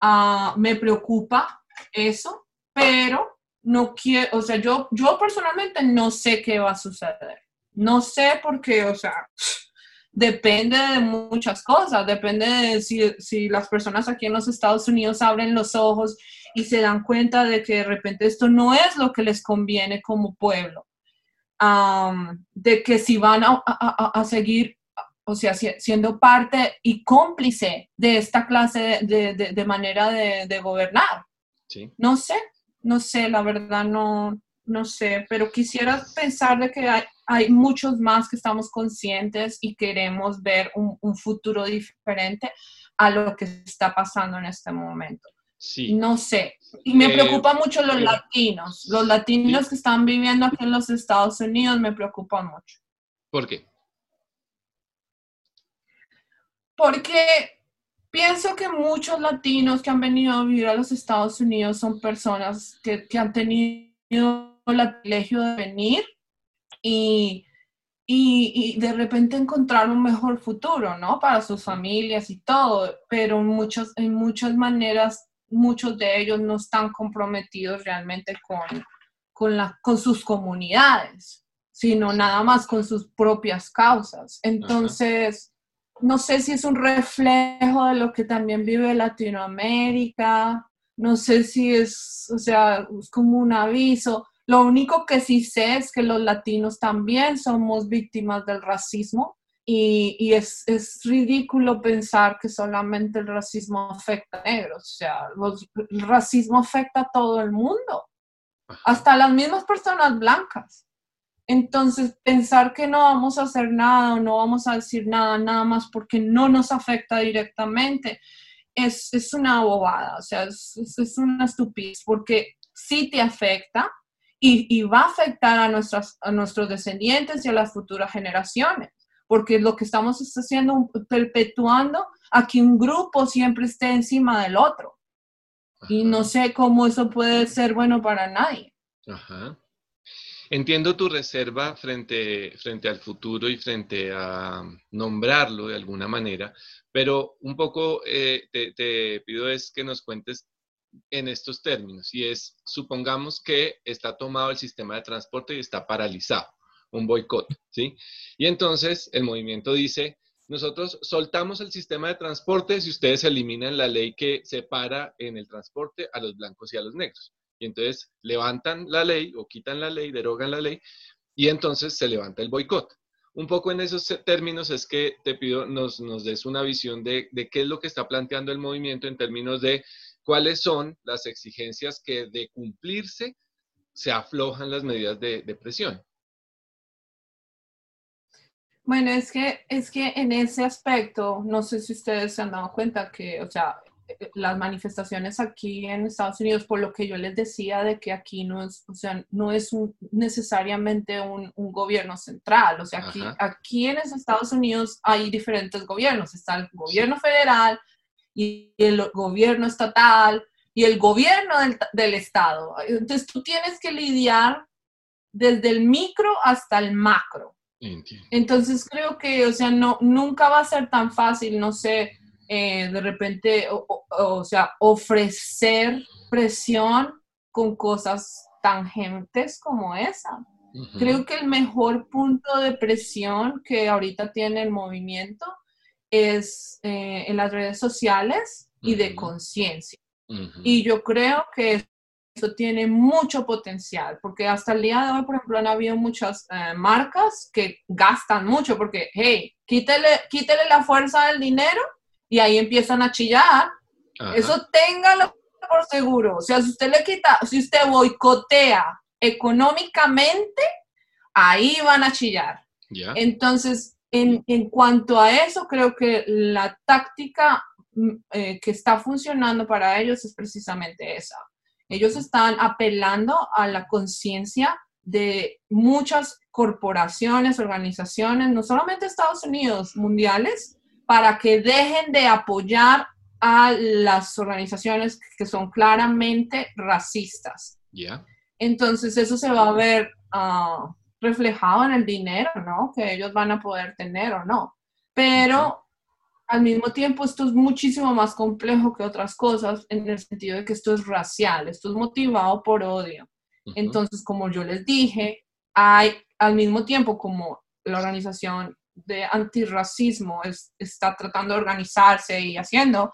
Ah, me preocupa eso, pero no quiero, o sea, yo, yo personalmente no sé qué va a suceder. No sé por qué, o sea, depende de muchas cosas, depende de si, las personas aquí en los Estados Unidos abren los ojos y se dan cuenta de que de repente esto no es lo que les conviene como pueblo, de que si van a, seguir, o sea, siendo parte y cómplice de esta clase de, manera de, gobernar. No sé, no sé, la verdad no, no sé, pero quisiera pensar de que hay, muchos más que estamos conscientes y queremos ver un, futuro diferente a lo que está pasando en este momento. Sí. No sé. Y me eh, preocupa mucho los latinos. Los latinos que están viviendo aquí en los Estados Unidos me preocupan mucho. ¿Por qué? Porque pienso que muchos latinos que han venido a vivir a los Estados Unidos son personas que, que han tenido el privilegio de venir y, y, y, de repente encontrar un mejor futuro, ¿no? Para sus familias y todo, pero en, muchos, en muchas maneras, muchos de ellos no están comprometidos realmente con, con, la, con sus comunidades, sino nada más con sus propias causas. Entonces, no sé si es un reflejo de lo que también vive Latinoamérica, no sé si es, o sea, es como un aviso. Lo único que sí sé es que los latinos también somos víctimas del racismo y, es, ridículo pensar que solamente el racismo afecta a negros. O sea, el racismo afecta a todo el mundo, hasta las mismas personas blancas. Entonces, pensar que no vamos a hacer nada o no vamos a decir nada, nada más porque no nos afecta directamente, es, una bobada, o sea, es, es, una estupidez, porque sí te afecta y, va a afectar a, nuestras, a nuestros descendientes y a las futuras generaciones, porque lo que estamos haciendo, perpetuando a que un grupo siempre esté encima del otro. Y no sé cómo eso puede ser bueno para nadie. Ajá. Entiendo tu reserva frente, frente al futuro y frente a nombrarlo de alguna manera, pero un poco eh, te, pido es que nos cuentes en estos términos, y es, supongamos que está tomado el sistema de transporte y está paralizado, un boicot, ¿sí? Y entonces el movimiento dice, nosotros soltamos el sistema de transporte si ustedes eliminan la ley que separa en el transporte a los blancos y a los negros. Y entonces levantan la ley o quitan la ley, derogan la ley, y entonces se levanta el boicot. Un poco en esos términos es que te pido nos, nos des una visión de, qué es lo que está planteando el movimiento en términos de cuáles son las exigencias que de cumplirse se aflojan las medidas de, de presión. Bueno, es que, es que en ese aspecto, no sé si ustedes se han dado cuenta que, o sea, las manifestaciones aquí en Estados Unidos, por lo que yo les decía de que aquí no es, o sea, no es necesariamente un, gobierno central, o sea, aquí, aquí en Estados Unidos hay diferentes gobiernos, está el gobierno federal y el gobierno estatal y el gobierno del, del estado. Entonces tú tienes que lidiar desde el micro hasta el macro. Entonces creo que, o sea, no, nunca va a ser tan fácil, no sé, eh, de repente, o, sea, ofrecer presión con cosas tangentes como esa. Creo que el mejor punto de presión que ahorita tiene el movimiento es eh, en las redes sociales y de conciencia. Y yo creo que eso tiene mucho potencial, porque hasta el día de hoy, por ejemplo, han habido muchas eh, marcas que gastan mucho, porque, hey, quítele, quítele la fuerza del dinero y ahí empiezan a chillar. Eso téngalo por seguro. O sea, si usted le quita, si usted boicotea económicamente, ahí van a chillar. Entonces, en, en, cuanto a eso, creo que la táctica mm, eh, que está funcionando para ellos es precisamente esa. Ellos están apelando a la conciencia de muchas corporaciones, organizaciones, no solamente Estados Unidos, mundiales, para que dejen de apoyar a las organizaciones que son claramente racistas. Entonces eso se va a ver ah, reflejado en el dinero, ¿no? Que ellos van a poder tener o no. Pero al mismo tiempo esto es muchísimo más complejo que otras cosas en el sentido de que esto es racial, esto es motivado por odio. Entonces, como yo les dije, hay al mismo tiempo como la organización de antirracismo está tratando de organizarse y haciendo.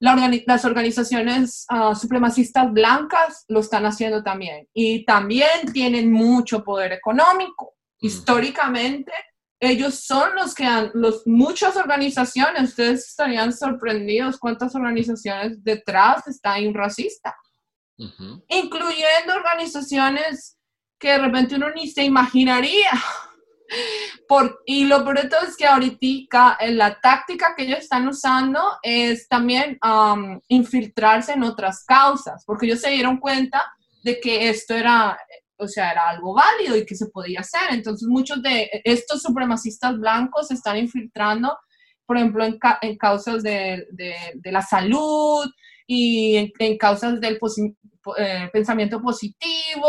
las organizaciones ah, supremacistas blancas lo están haciendo también y también tienen mucho poder económico. Históricamente, ellos son los que han, los, muchas organizaciones, ustedes estarían sorprendidos cuántas organizaciones detrás está un racista, incluyendo organizaciones que de repente uno ni se imaginaría. Por, y lo todo es que ahorita eh, la táctica que ellos están usando es también infiltrarse en otras causas, porque ellos se dieron cuenta de que esto era, o sea, era algo válido y que se podía hacer. Entonces muchos de estos supremacistas blancos se están infiltrando, por ejemplo, en, en causas de, de, de, la salud y en, en causas del eh, pensamiento positivo,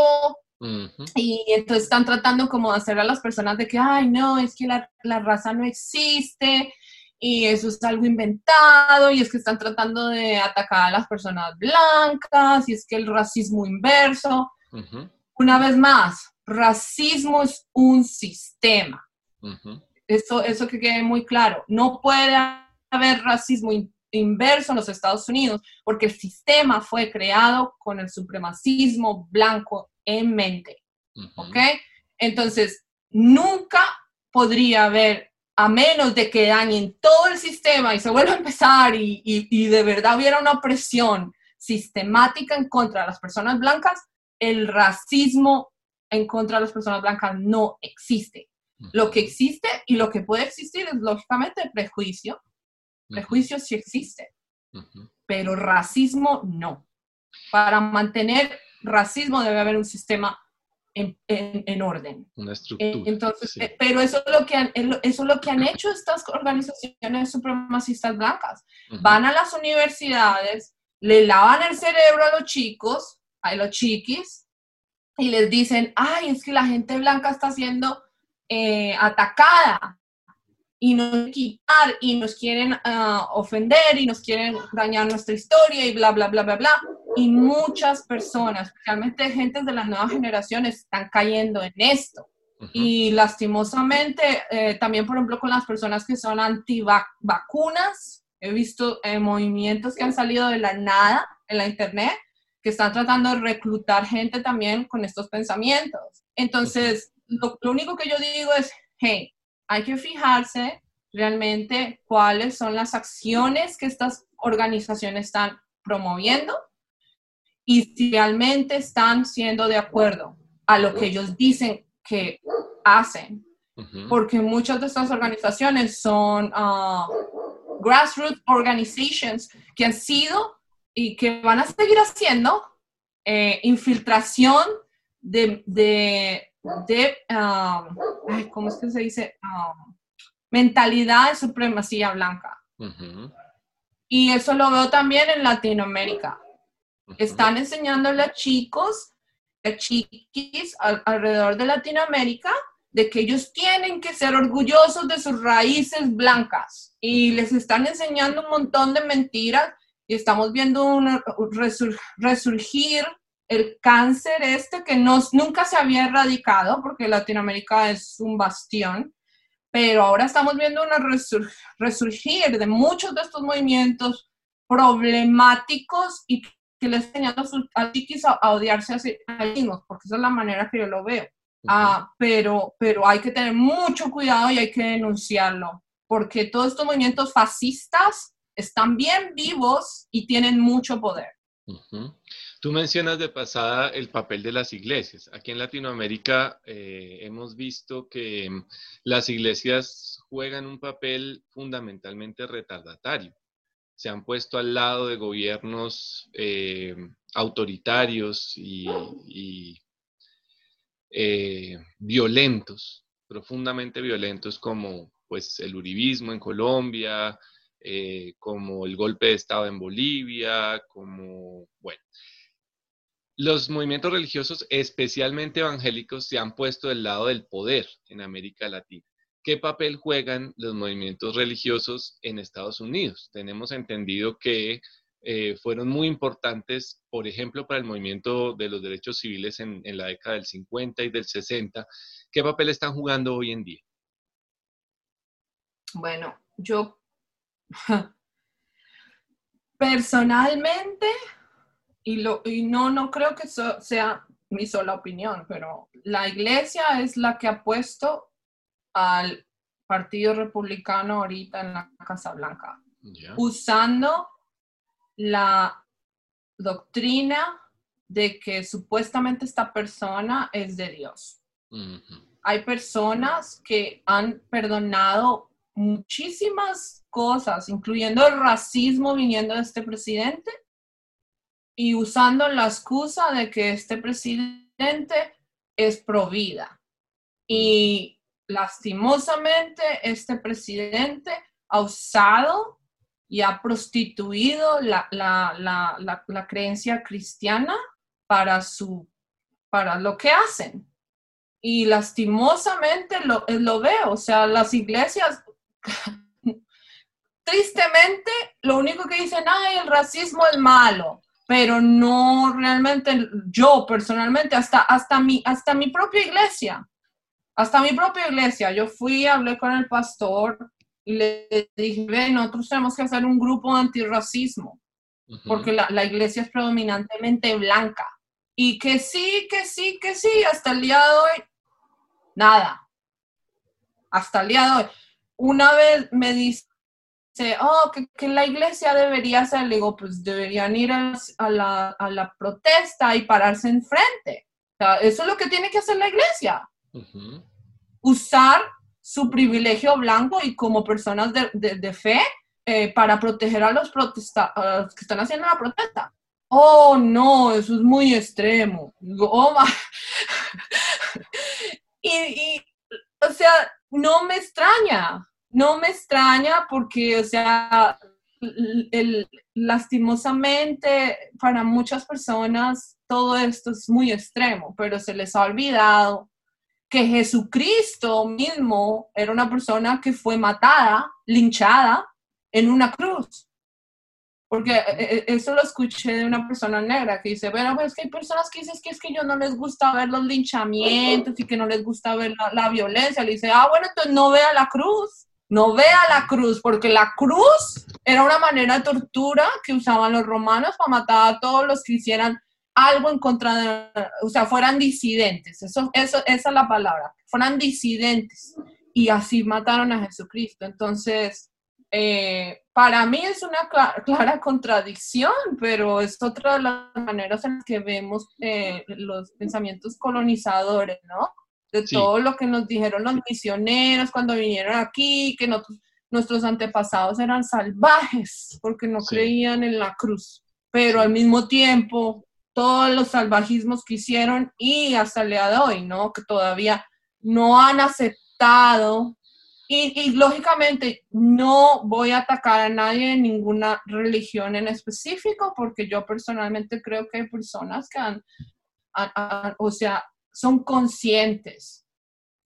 y entonces están tratando como de hacer a las personas de que, ay, no, es que la, la, raza no existe y eso es algo inventado y es que están tratando de atacar a las personas blancas y es que el racismo inverso. Una vez más, racismo es un sistema. eso, eso que quede muy claro. No puede haber racismo inverso en los Estados Unidos porque el sistema fue creado con el supremacismo blanco en mente. ¿Ok? Entonces, nunca podría haber, a menos de que dañen todo el sistema y se vuelva a empezar y, y, de verdad hubiera una opresión sistemática en contra de las personas blancas, el racismo en contra de las personas blancas no existe. Lo que existe y lo que puede existir es lógicamente el prejuicio. Prejuicio sí existe, pero racismo no. Para mantener racismo debe haber un sistema en, en, orden. Una estructura. Entonces, eh, pero eso es, lo que han, eso es lo que han hecho estas organizaciones supremacistas blancas. Van a las universidades, le lavan el cerebro a los chicos, a los chiquis, y les dicen, ay, es que la gente blanca está siendo eh, atacada y nos quitar y nos quieren ah, ofender y nos quieren dañar nuestra historia y bla, bla, bla, bla, bla. Y muchas personas, especialmente gente de las nuevas generaciones, están cayendo en esto. Y lastimosamente, eh, también, por ejemplo, con las personas que son antivacunas, he visto eh, movimientos que han salido de la nada en la internet que están tratando de reclutar gente también con estos pensamientos. Entonces, lo, lo único que yo digo es, hey, hay que fijarse realmente cuáles son las acciones que estas organizaciones están promoviendo y si realmente están siendo de acuerdo a lo que ellos dicen que hacen. Porque muchas de estas organizaciones son uh, grassroots organizations que han sido y que van a seguir haciendo eh, infiltración de, de, um, ¿cómo es que se dice? Um, mentalidad de supremacía blanca. Y eso lo veo también en Latinoamérica. Están enseñándole a chicos, a chiquis alrededor de Latinoamérica, de que ellos tienen que ser orgullosos de sus raíces blancas. Y les están enseñando un montón de mentiras y estamos viendo un resurgir el cáncer este que nunca se había erradicado porque Latinoamérica es un bastión, pero ahora estamos viendo una resurgir de muchos de estos movimientos problemáticos y que les enseñan a sus a, odiarse a sí mismos, porque esa es la manera que yo lo veo. Ah, pero, pero hay que tener mucho cuidado y hay que denunciarlo, porque todos estos movimientos fascistas están bien vivos y tienen mucho poder. Tú mencionas de pasada el papel de las iglesias. Aquí en Latinoamérica eh, hemos visto que mm, las iglesias juegan un papel fundamentalmente retardatario. Se han puesto al lado de gobiernos eh, autoritarios y, eh, violentos, profundamente violentos como pues el uribismo en Colombia, como el golpe de Estado en Bolivia, como, bueno, los movimientos religiosos, especialmente evangélicos, se han puesto del lado del poder en América Latina. ¿Qué papel juegan los movimientos religiosos en Estados Unidos? Tenemos entendido que eh, fueron muy importantes, por ejemplo, para el movimiento de los derechos civiles en, en la década del 50 y del 60. ¿Qué papel están jugando hoy en día? Bueno, yo personalmente y, lo, y no, no creo que eso sea mi sola opinión, pero la iglesia es la que ha puesto al Partido Republicano ahorita en la Casa Blanca, usando la doctrina de que supuestamente esta persona es de Dios. Hay personas que han perdonado muchísimas cosas, incluyendo el racismo viniendo de este presidente y usando la excusa de que este presidente es pro vida. Y lastimosamente este presidente ha usado y ha prostituido la, la, creencia cristiana para, su, para lo que hacen. Y lastimosamente lo, lo veo, o sea, las iglesias, tristemente, lo único que dicen, ay, el racismo es malo, pero no realmente, yo personalmente, hasta, hasta, mi, hasta mi propia iglesia, hasta mi propia iglesia, yo fui, hablé con el pastor y le dije, ven, nosotros tenemos que hacer un grupo antirracismo, porque la, la, iglesia es predominantemente blanca. Y que sí, que sí, que sí, hasta el día de hoy, nada. Hasta el día de hoy. Una vez me dice, oh, que, la iglesia debería hacer, le digo, pues deberían ir a, la, a la, protesta y pararse enfrente. O sea, eso es lo que tiene que hacer la iglesia. Usar su privilegio blanco y como personas de, de, fe eh, para proteger a los, protesta a los que están haciendo la protesta. Oh, no, eso es muy extremo. Oh, y, y, o sea, no me extraña, no me extraña porque, o sea, lastimosamente para muchas personas todo esto es muy extremo, pero se les ha olvidado que Jesucristo mismo era una persona que fue matada, linchada en una cruz. Porque eh, eh, eso lo escuché de una persona negra que dice, bueno, pues que hay personas que dicen que es que yo no les gusta ver los linchamientos y que no les gusta ver la, la violencia. Le dice, ah, bueno, entonces no vea la cruz, no vea la cruz, porque la cruz era una manera de tortura que usaban los romanos para matar a todos los que hicieran algo en contra de, o sea, fueran disidentes, eso, eso, esa es la palabra, fueran disidentes y así mataron a Jesucristo. Entonces, eh, para mí es una clara, contradicción, pero es otra de las maneras en las que vemos eh, los pensamientos colonizadores, ¿no? De todo lo que nos dijeron los misioneros cuando vinieron aquí, que nuestros antepasados eran salvajes porque no creían en la cruz, pero al mismo tiempo todos los salvajismos que hicieron y hasta el día de hoy, ¿no? Que todavía no han aceptado. Y, lógicamente no voy a atacar a nadie en ninguna religión en específico, porque yo personalmente creo que hay personas que han, o sea, son conscientes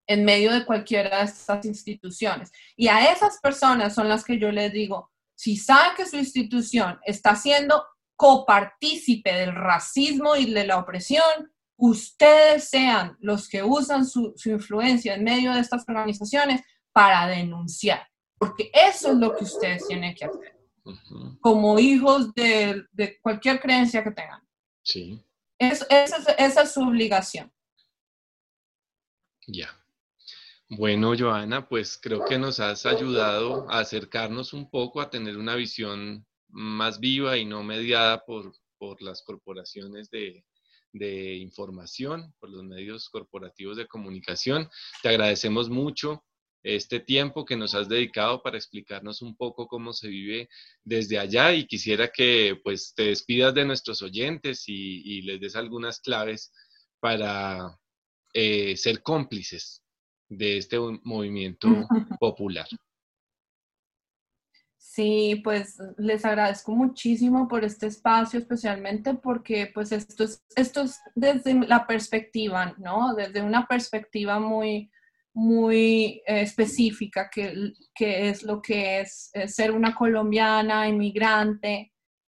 en medio de cualquiera de estas instituciones. Y a esas personas son las que yo les digo, si saben que su institución está siendo copartícipe del racismo y de la opresión, ustedes sean los que usan su, influencia en medio de estas organizaciones para denunciar, porque eso es lo que ustedes tienen que hacer, como hijos de, cualquier creencia que tengan. Sí. esa, es, su obligación. Ya. Bueno, Joana, pues creo que nos has ayudado a acercarnos un poco a tener una visión más viva y no mediada por, las corporaciones de, información, por los medios corporativos de comunicación. Te agradecemos mucho este tiempo que nos has dedicado para explicarnos un poco cómo se vive desde allá y quisiera que pues te despidas de nuestros oyentes y, les des algunas claves para eh, ser cómplices de este movimiento popular. Sí, pues les agradezco muchísimo por este espacio, especialmente porque pues esto es, esto es desde la perspectiva, ¿no? Desde una perspectiva muy, muy eh, específica, que, que, es lo que es, ser una colombiana, inmigrante,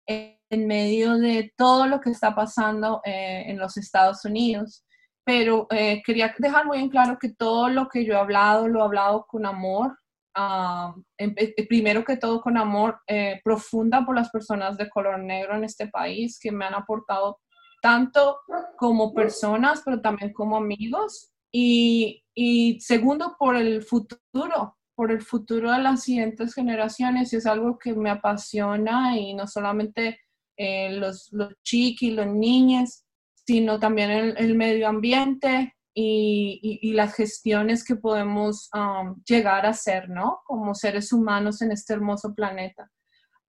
en medio de todo lo que está pasando eh, en los Estados Unidos. Pero eh, quería dejar muy en claro que todo lo que yo he hablado, lo he hablado con amor, eh, primero que todo con amor eh, profunda por las personas de color negro en este país que me han aportado tanto como personas, pero también como amigos. Y, y segundo, por el futuro, por el futuro de las siguientes generaciones. Y es algo que me apasiona y no solamente eh, los, los chiquis, los niños, sino también el, el medio ambiente y, y, las gestiones que podemos um, llegar a hacer, ¿no? Como seres humanos en este hermoso planeta.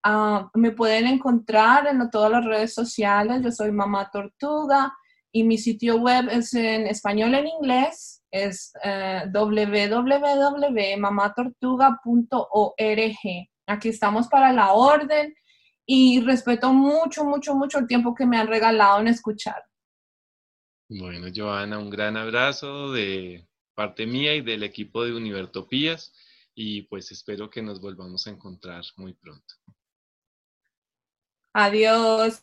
Uh, me pueden encontrar en todas las redes sociales, yo soy Mamá Tortuga y mi sitio web es en español en inglés, es uh, www.mamatortuga.org. Aquí estamos para la orden y respeto mucho, mucho, mucho el tiempo que me han regalado en escuchar. Bueno, Joana, un gran abrazo de parte mía y del equipo de Univertopías y pues espero que nos volvamos a encontrar muy pronto. Adiós.